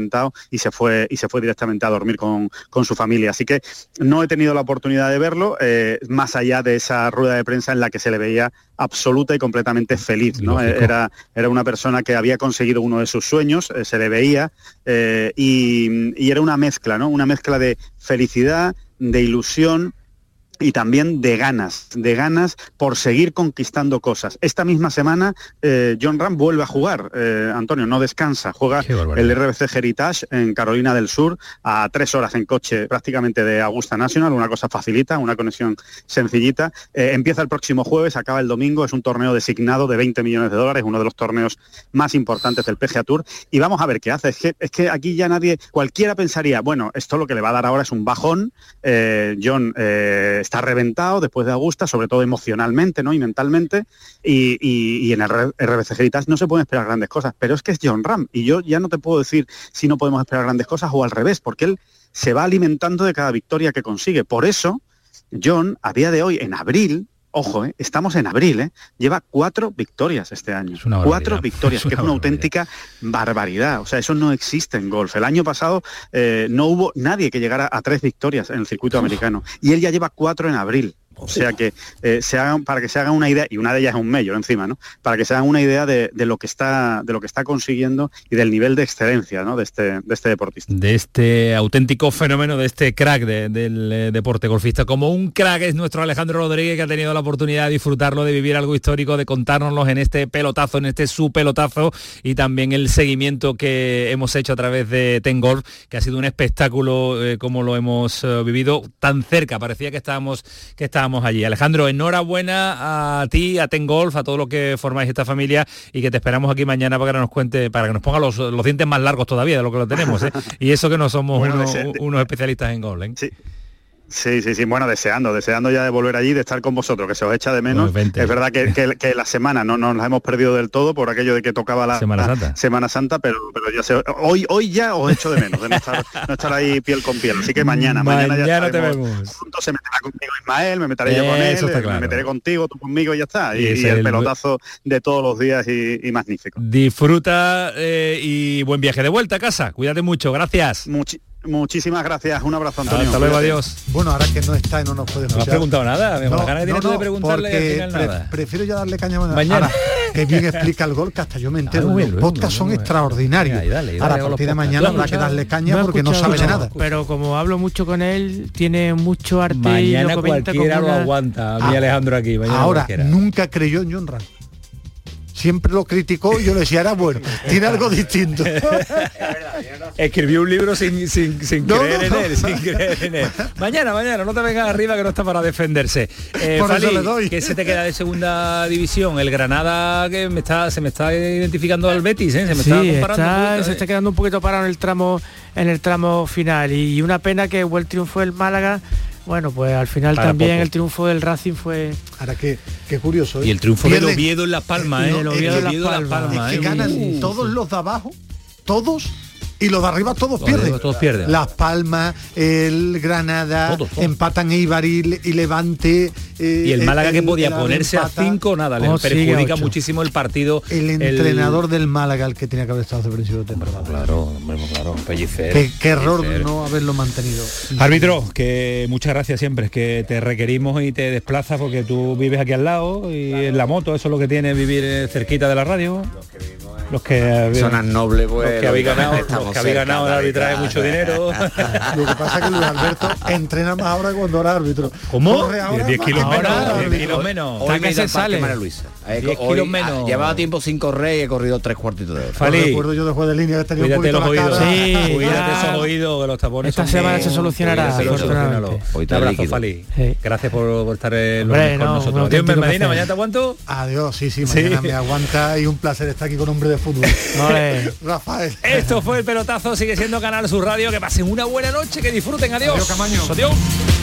y se fue, y se fue directamente a dormir con, con su familia. Así que no he tenido la oportunidad de verlo, eh, más allá de esa rueda de prensa en la que se le veía absoluta y completamente feliz. ¿no? Era, era una persona que había conseguido uno de sus sueños, eh, se le veía, eh, y, y, era una mezcla, ¿no? una mezcla de felicidad, de ilusión y también de ganas, de ganas por seguir conquistando cosas. Esta misma semana eh, John Ram vuelve a jugar, eh, Antonio, no descansa, juega el RBC Heritage en Carolina del Sur a tres horas en coche prácticamente de Augusta National, una cosa facilita, una conexión sencillita. Eh, empieza el próximo jueves, acaba el domingo, es un torneo designado de 20 millones de dólares, uno de los torneos más importantes del PGA Tour y vamos a ver qué hace. Es que, es que aquí ya nadie, cualquiera pensaría, bueno, esto lo que le va a dar ahora es un bajón, John está reventado después de Augusta, sobre todo emocionalmente ¿no? y mentalmente, y, en el RBC no se pueden esperar grandes cosas, pero es que es John Ram, y yo ya no te puedo decir si no podemos esperar grandes cosas o al revés, porque él se va alimentando de cada victoria que consigue. Por eso, John, a día de hoy, en abril, ojo, eh, estamos en abril, eh, lleva cuatro victorias este año. cuatro victorias, <laughs> que es una auténtica barbaridad. O sea, eso no existe en golf. El año pasado eh, no hubo nadie que llegara a tres victorias en el circuito americano. Y él ya lleva cuatro en abril. O sea que eh, se hagan, para que se hagan una idea, y una de ellas es un mayor encima, ¿no? Para que se hagan una idea de, lo que está de lo que está consiguiendo y del nivel de excelencia ¿no? de, este, de este deportista. De este auténtico fenómeno, de este crack del eh, deporte golfista. Como un crack es nuestro Alejandro Rodríguez que ha tenido la oportunidad de disfrutarlo, de vivir algo histórico, de contárnoslo en este pelotazo, en este su pelotazo y también el seguimiento que hemos hecho a través de Ten Golf, que ha sido un espectáculo eh, como lo hemos vivido tan cerca. Parecía que estábamos que estábamos allí. Alejandro, enhorabuena a ti, a Ten Golf, a todo lo que formáis esta familia y que te esperamos aquí mañana para que nos cuente, para que nos ponga los, dientes más largos todavía de lo que lo tenemos. ¿eh? <laughs> y eso que no somos unos, especialistas en golf. ¿eh? Sí, sí, sí, bueno, deseando, deseando ya de volver allí, de estar con vosotros, que se os echa de menos. Pues es verdad que, que- <laughs> que la semana no nos la hemos perdido del todo por aquello de que tocaba la Semana la Santa. Semana Santa, pero, pero ya sé, hoy, hoy ya os echo de menos, de no estar, no estar ahí piel con piel. Así que mañana, mañana, ya Mañana te vemos. juntos, se meterá conmigo Ismael, me meteré yo con él, está me claro. meteré contigo, tú conmigo y ya está. Y, Y el el- pelotazo de todos los días y, y magnífico. Disfruta eh, y buen viaje de vuelta a casa. Cuídate mucho, gracias. Muchi- muchísimas gracias, un abrazo Antonio. Hasta luego, adiós. Bueno, ahora que no está y no nos puede No has escuchar. preguntado nada, me- con la gana que tienes tú de preguntarle y al final pre- nada. prefiero ya darle caña mañana. Mañana. Que bien explica el gol, que hasta yo me entero. muy bien, Los luego, podcasts son extraordinarios. Y dale, y dale Ahora, con a partir de mañana ¿Lo has habrá que darle caña No porque no sabe de nada. Pero como hablo mucho con él, tiene mucho arte y Mañana lo comenta cualquiera como lo aguanta. A mí Ah, Alejandro aquí. Mañana Ahora, cualquiera. nunca creyó en John Ram. Siempre lo criticó y yo le decía, era bueno, tiene algo distinto. <laughs> Escribió un libro sin, sin, sin No, creer no, en él, sin creer en él. <laughs> Mañana, mañana, no te vengas arriba que no está para defenderse. Eh, Por eso Fali, le doy. ¿qué se te queda de segunda división? El Granada que me está, se me está identificando al Betis, ¿eh? Se me Sí, está comparando. un está- poquito, se ¿eh? está quedando un poquito parado en el tramo en el tramo final y una pena que fue el triunfo del Málaga. Bueno, pues al final Para también poco. el triunfo del Racing fue Ahora qué, qué curioso. ¿eh? Y el triunfo del Oviedo en Las Palmas, ¿eh? El Oviedo en Las es Palmas, que ¿eh? ganan Uh. todos los de abajo, todos, y los de arriba todos Los pierden. arriba todos pierden. Las Palmas, el Granada, empatan Eibar y, y Levante. eh, Y el Málaga que podía ponerse a. 5, nada, le Oh, perjudica muchísimo el partido. El entrenador del Málaga, el que tenía que haber estado el principio de temporada. Claro, hombre, claro, Pellicer. Qué, qué error Pellicer. no haberlo mantenido. Árbitro, que muchas gracias siempre, que te requerimos y te desplazas porque tú vives aquí al lado y en la moto, eso es lo que tiene vivir eh, cerquita de la radio. Los que Zonas nobles, pues, los que habéis ganado, los que habéis ganado el de arbitraje mucho dinero. <laughs> Lo que pasa es que Luis Alberto entrena más ahora que cuando era árbitro. ¿Cómo? Corre ahora 10 más kilos que menos, cuando era 10 árbitro. kilos menos. Hoy me que se sale. María Luisa. Eh, 10 hoy, kilos ah, menos. Llevaba tiempo sin correr y he corrido tres cuartitos de hora. Recuerdo yo de juego de línea que tenía un poquito los oídos. Sí, Cuídate esos oídos, que los tapones Esta semana se solucionará. Hoy Un abrazo, líquido. Fali. Gracias por, por estar eh, los con no, un nosotros. Adiós, auténtico Medina, mañana te aguanto. Adiós, sí, sí, Sí. mañana me aguanta y un placer estar aquí con hombre de fútbol. <laughs> Rafael. Esto fue el pelotazo, sigue siendo Canal Sur Radio. Que pasen una buena noche, que disfruten. Adiós. Adiós, Camaño. Adiós.